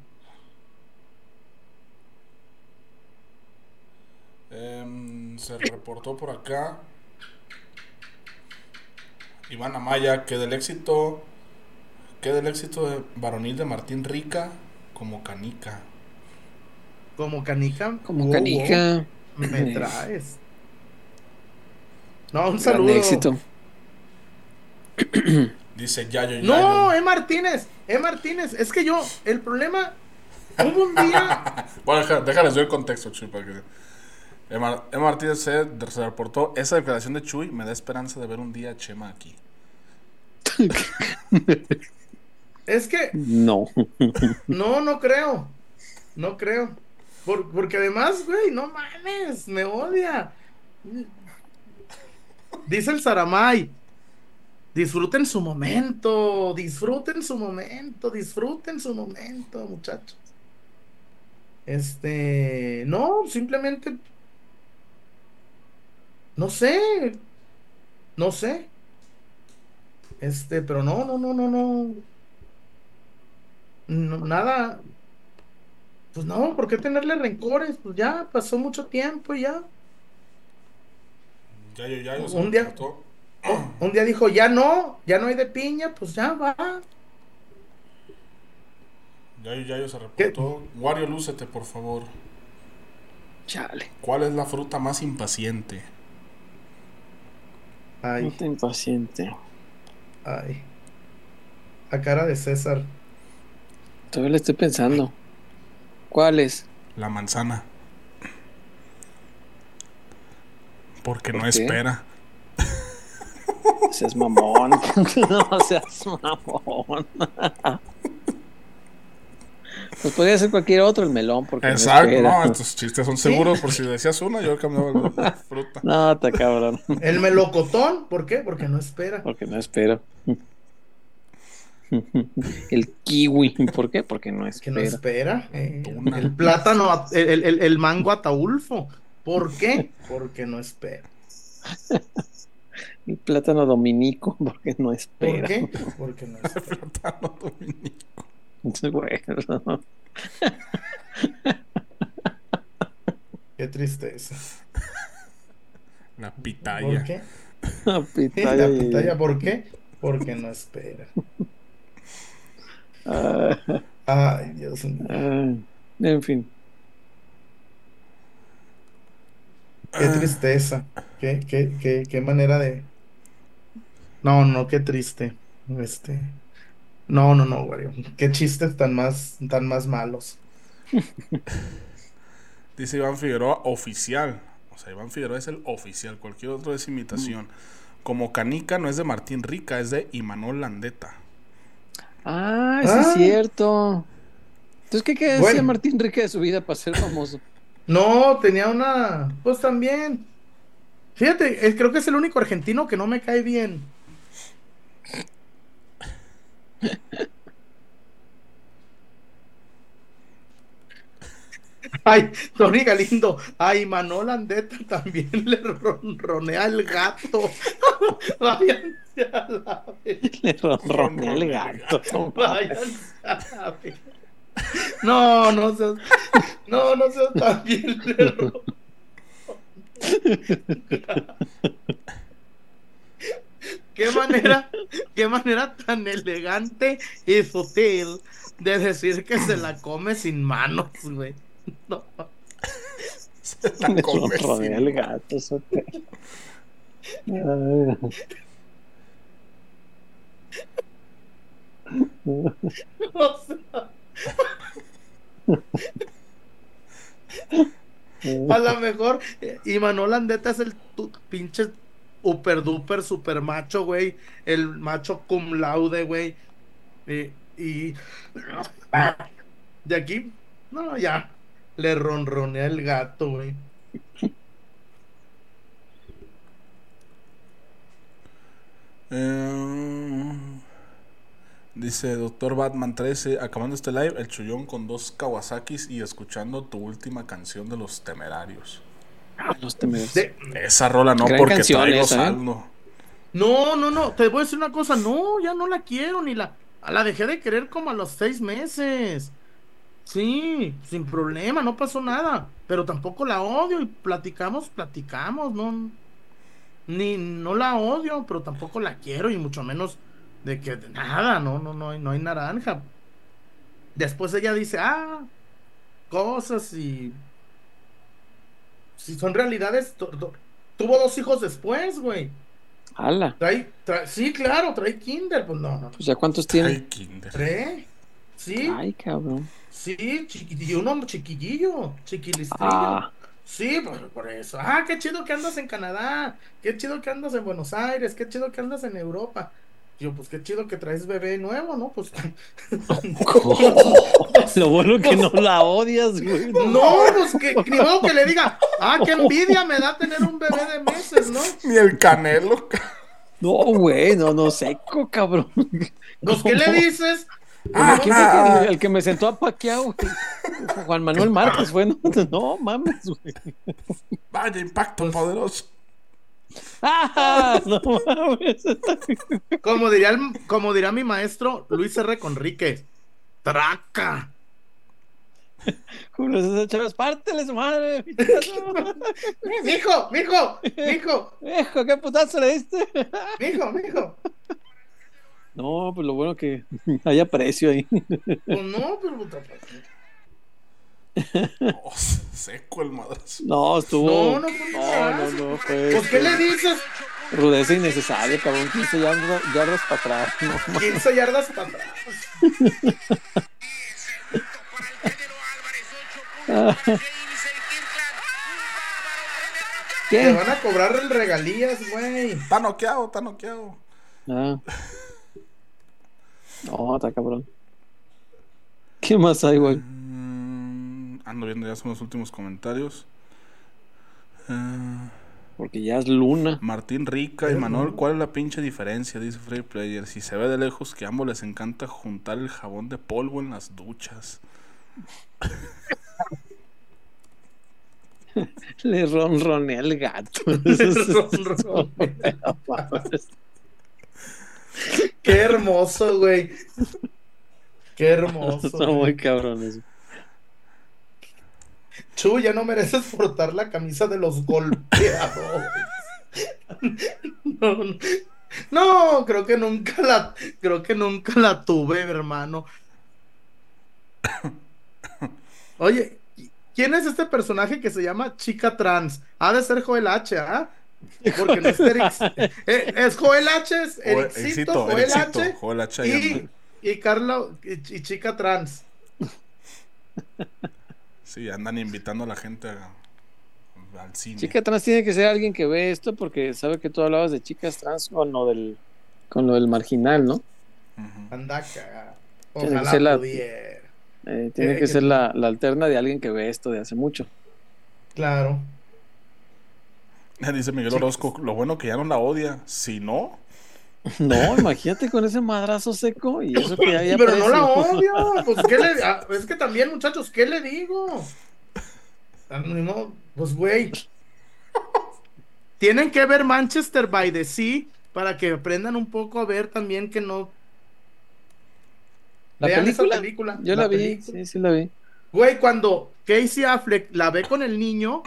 Em, se reportó por acá Iván Amaya, que del éxito, que del éxito de varonil de Martín Rica como canica. Como canica. Como canica. Me traes. No, un saludo. éxito. Dice Yayo Yayo. No, E. Martínez. E. Martínez. Es que yo, el problema. Hubo un día. bueno, déjales doy el contexto, Chuy, para que. Emma, Martínez se, reportó esa declaración de Chuy. Me da esperanza de ver un día a Chema aquí. es que. No. no, no creo. No creo. porque además, güey, no mames, me odia. Dice el Saramay. Disfruten su momento, disfruten su momento, disfruten su momento, muchachos. Este, no, simplemente no sé. No sé. Este, pero no, no, no, no, no. Nada. Pues no, ¿por qué tenerle rencores? Pues ya pasó mucho tiempo y ya. Ya, ya, ya. Un día, un día dijo, ya no, ya no hay de piña, pues ya va. Ya, ya, se reportó. Wario, lúcete, por favor. Chale. ¿Cuál es la fruta más impaciente? Ay. impaciente. Ay. A cara de César. Todavía le estoy pensando. ¿Cuál es? La manzana. Porque no espera. Seas mamón. no seas mamón. Pues podría ser cualquier otro, el melón. Porque Exacto, no, estos chistes son seguros. Por si decías una, yo cambiaba la fruta. No, te cabrón. El melocotón, ¿por qué? Porque no espera. Porque no espera. El kiwi, ¿por qué? Porque no espera. Que no espera. Eh, el plátano, el, el, el, mango ataulfo, ¿por qué? Porque no espera. El plátano dominico, porque no espera. ¿Por qué? Porque no espera. El plátano dominico. Bueno. Qué tristeza. La pitaya. ¿Por qué? La pitaya. La pitaya, ¿por qué? Porque no espera. Ay, Dios mío. en fin. Qué tristeza. Qué, qué, qué, qué manera de. No, no, qué triste. Este. No, no, no, Wario. Qué chistes tan más, tan más malos. Dice Iván Figueroa, oficial. O sea, Iván Figueroa es el oficial. Cualquier otro es imitación. Como Canica no es de Martín Rica, es de Imanol Landeta. Ah, eso es ah. cierto. Entonces, ¿qué, qué decía Martín Rica de su vida para ser famoso? No, tenía una. Pues también. Fíjate, creo que es el único argentino que no me cae bien. Ay, Tony Galindo. Ay, Manol Andeta también le ronronea el gato. Váyanse a la vez. Le ronronea el gato. Váyanse a la vez. No, no seas. No, no seas tan bien. qué manera, qué manera tan elegante y sutil de decir que se la come sin manos, güey. No. Se la come sin el gato, o sea, a lo mejor Imanol Andeta es el pinche super duper super macho, güey. El macho cum laude, güey. Y, y de aquí, no, ya. Le ronronea el gato, güey. Eh, dice Doctor Batman 13, acabando este live, el chullón con dos Kawasakis y escuchando tu última canción de los temerarios. Los temerarios. esa rola no, porque traigo ¿eh? saldo. No, no, no, te voy a decir una cosa, no, ya no la quiero, ni la... La dejé de querer como a los seis meses. Sí, sin problema, no pasó nada. Pero tampoco la odio y platicamos, platicamos, no. Ni no la odio, pero tampoco la quiero y mucho menos de que nada, no, no, no, no hay naranja. Después ella dice, ah, cosas y. Si son realidades, tuvo dos hijos después, güey. ¡Hala! Trae, sí, claro, trae Kinder, pues no, no. Pues ya cuántos tiene. Trae Kinder. ¿Tres? Sí. Ay, cabrón. Sí, y uno chiquillillo, chiquilistrillo. Ah. Sí, por, eso. Ah, qué chido que andas en Canadá, qué chido que andas en Buenos Aires, qué chido que andas en Europa. Yo, pues qué chido que traes bebé nuevo, ¿no? Pues. Lo bueno que no la odias, güey. No, pues que ni modo que le diga, ah, qué envidia me da tener un bebé de meses, ¿no? Ni el canelo. No, güey, no, no, seco, cabrón. Pues, ¿qué le dices? Ah, el que me sentó a paqueado, Juan Manuel Márquez fue, no, no mames, güey. Vaya impacto poderoso. Ah, no mames. Como diría, como dirá mi maestro Luis R. Conrique, traca. Julio César Chávez, pártele su madre. mijo, mijo, mijo. Mijo, ¿qué putazo le diste? mijo, mijo. No, pues lo bueno que haya precio ahí. Pues no, pero oh, seco el madrazo. No, estuvo. No, no, no, no, no, fue. ¿Por qué le dices? Rudeza innecesaria, cabrón. 15 yardas, yardas para atrás. No, 15 yardas para atrás. ¿Qué? Te van a cobrar el regalías, güey. Está noqueado, está noqueado. Ah. No, está cabrón. ¿Qué más hay, güey? Mm, ando viendo ya son los últimos comentarios. Eh, Porque ya es luna. Martín Rica y Manuel, ¿cuál es la pinche diferencia? Dice Free Player. Si se ve de lejos que a ambos les encanta juntar el jabón de polvo en las duchas. Le ronroné al gato. Qué hermoso, güey. Qué hermoso. Son muy cabrones. Chu, ya no mereces portar la camisa de los golpeados. no, no, creo que nunca la, creo que nunca la tuve, hermano. Oye, ¿quién es este personaje que se llama Chica Trans? Ha de ser Joel H, ¿ah? Porque no es eh, es Joel H, es Ericito, Joel, H, Joel H y, y Carla y, Chica Trans. Sí, andan invitando a la gente al cine. Chica trans tiene que ser alguien que ve esto porque sabe que tú hablabas de chicas trans con lo del, con lo del marginal, ¿no? Anda Ojalá pudiera. Eh, tiene que, ser la, la, alterna de alguien que ve esto de hace mucho. Claro. Dice Miguel Orozco, lo bueno que ya no la odia. Si no. No, imagínate con ese madrazo seco y eso que ya Pero no la odio. Pues, ¿qué le... Ah, es que también, muchachos, ¿qué le digo? Pues, güey. Tienen que ver Manchester by the Sea para que aprendan un poco a ver también que no ¿La película? Yo la, vi, sí, sí la vi. Güey, cuando Casey Affleck la ve con el niño,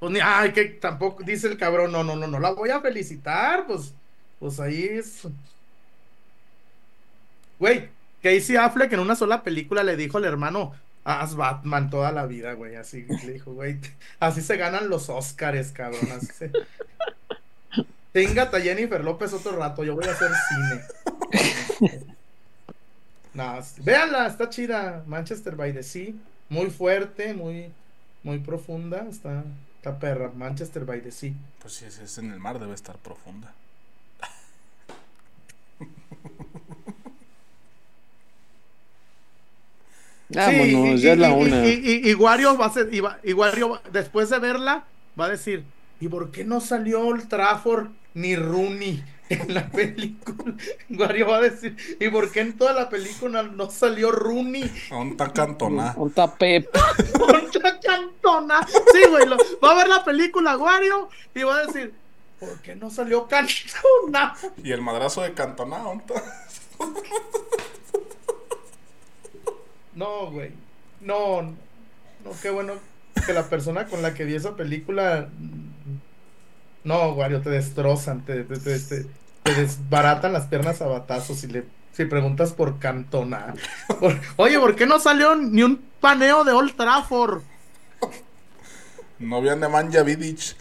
pues ay, que tampoco, dice el cabrón, no, no, no, no la voy a felicitar, pues, pues ahí es. Güey, Casey Affleck en una sola película le dijo al hermano, haz Batman toda la vida, güey, así le dijo, güey, así se ganan los Oscars, cabrón, así se... Tenga a Jennifer López otro rato, yo voy a hacer cine. No, véanla, está chida. Manchester by the Sea. Muy fuerte, muy, muy profunda. Está, está perra. Manchester by the Sea. Pues si es en el mar, debe estar profunda. Vámonos, ya es la una. Y, Wario va a ser, y, Wario, después de verla, va a decir, ¿y por qué no salió el Trafford ni Rooney? En la película. Wario va a decir, ¿y por qué en toda la película no salió Rooney? Onta Cantona. Onta Pep. Onta Cantona. Sí, güey, va a ver la película Wario y va a decir, ¿por qué no salió Cantona? Y el madrazo de Cantona, Onta. No, güey. No, no, qué bueno que la persona con la que vi esa película no, Wario, te destrozan, te, desbaratan las piernas a batazos si le si preguntas por Cantona. oye, ¿por qué no salió ni un paneo de Old Trafford? No vi a Nemanja Vidic.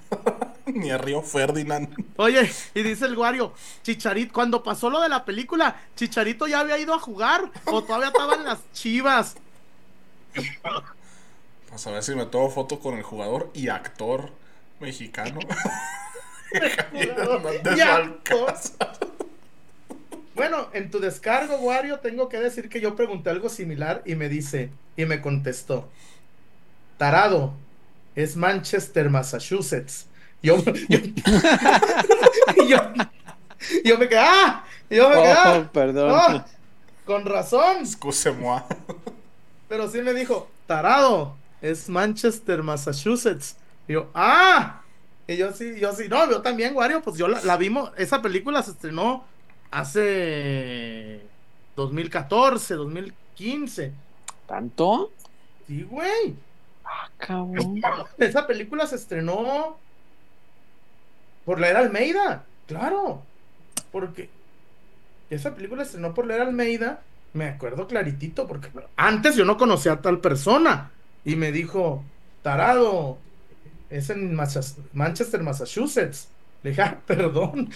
ni a Río Ferdinand. Oye, y dice el Wario, Chicharito, cuando pasó lo de la película, Chicharito ya había ido a jugar o todavía estaban las chivas. Pues a ver si me tomo foto con el jugador y actor mexicano. bueno, en tu descargo, Wario, tengo que decir que yo pregunté algo similar y me dice, y me contestó, Tarado, es Manchester, Massachusetts. Yo, yo, me quedé, ¡ah! Yo me quedé, oh, perdón. Ah, con razón. Excuse-moi. Pero sí me dijo, Tarado, es Manchester, Massachusetts. Y yo, ¡ah! Y yo sí, yo sí, no, yo también, Wario, pues yo la, vimos, esa película se estrenó hace 2014, 2015. ¿Tanto? Sí, güey. Ah, cabrón. Esa película se estrenó por la era Almeida, claro. Porque esa película se estrenó por la era Almeida, me acuerdo claritito, porque antes yo no conocía a tal persona. Y me dijo, tarado, es en Manchester, Massachusetts. Le dije, ah, perdón,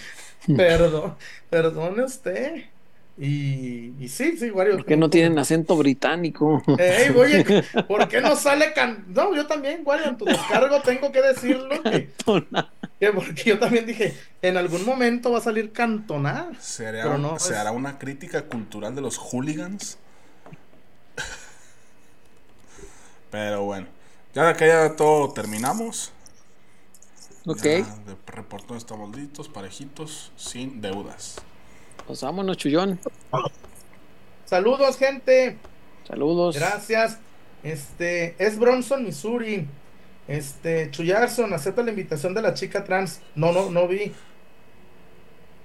perdón, perdone usted. Y, y sí, sí, Wario. ¿Por qué no tienen acento británico? Ey, oye, ¿por qué no sale can... No, yo también, Wario, en tu descargo tengo que decirlo. Que, porque yo también dije, en algún momento va a salir cantonada. ¿Se hará, no, ¿se hará una crítica cultural de los hooligans? Pero bueno. Ya que ya todo terminamos. Ok. de reportón estamos listos, parejitos, sin deudas. Pues vámonos, Chullón. Saludos, gente. Saludos. Gracias. Este, es Bronson, Missouri. Este, Chuyarson, acepta la invitación de la chica trans. No, no, no vi.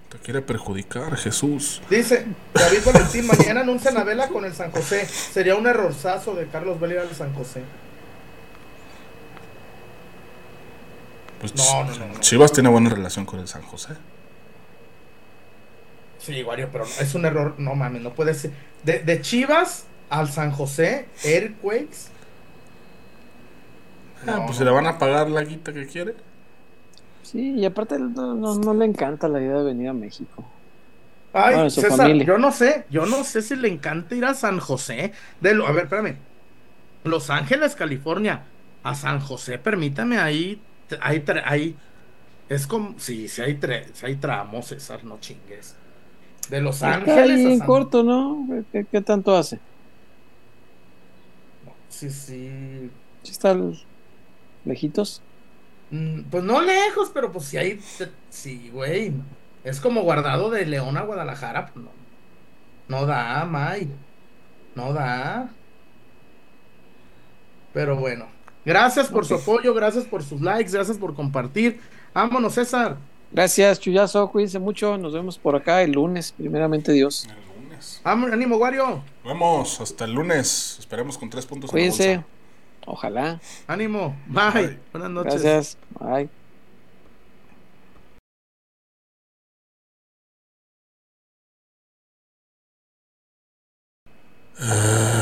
Te quiere perjudicar, Jesús. Dice David Valentín, mañana anuncia la vela con el San José. Sería un errorzazo de Carlos Vela al San José. Pues no, no, no, Chivas tiene buena relación con el San José. Sí, Wario, pero es un error, no mames, no puede ser. De, Chivas al San José, Airquakes. Ah, pues se le van a pagar la guita que quiere. Sí, y aparte no, le encanta la idea de venir a México. Ay, César, yo no sé, yo no sé si le encanta ir a San José. De lo, a ver, espérame. Los Ángeles, California, a San José, permítame, ahí, ahí, ahí, es como, sí, si hay, si hay tramos, César, no chingues. De Los Ángeles. en corto, ¿no? ¿Qué, tanto hace? Sí, sí. ¿Sí está lejitos? Mm, pues no lejos, pero pues si hay. Sí, güey. Es como guardado de León a Guadalajara. Pues no, no da, May. No da. Pero bueno. Gracias por su apoyo, gracias por sus likes, gracias por compartir. Vámonos, César. Gracias, Chuyazo. Cuídense mucho. Nos vemos por acá el lunes, primeramente Dios. El lunes. Ánimo, Wario. Vamos, hasta el lunes. Esperemos con tres puntos. Cuídense. Ojalá. Ánimo. Bye. Buenas noches. Gracias. Bye. Uh...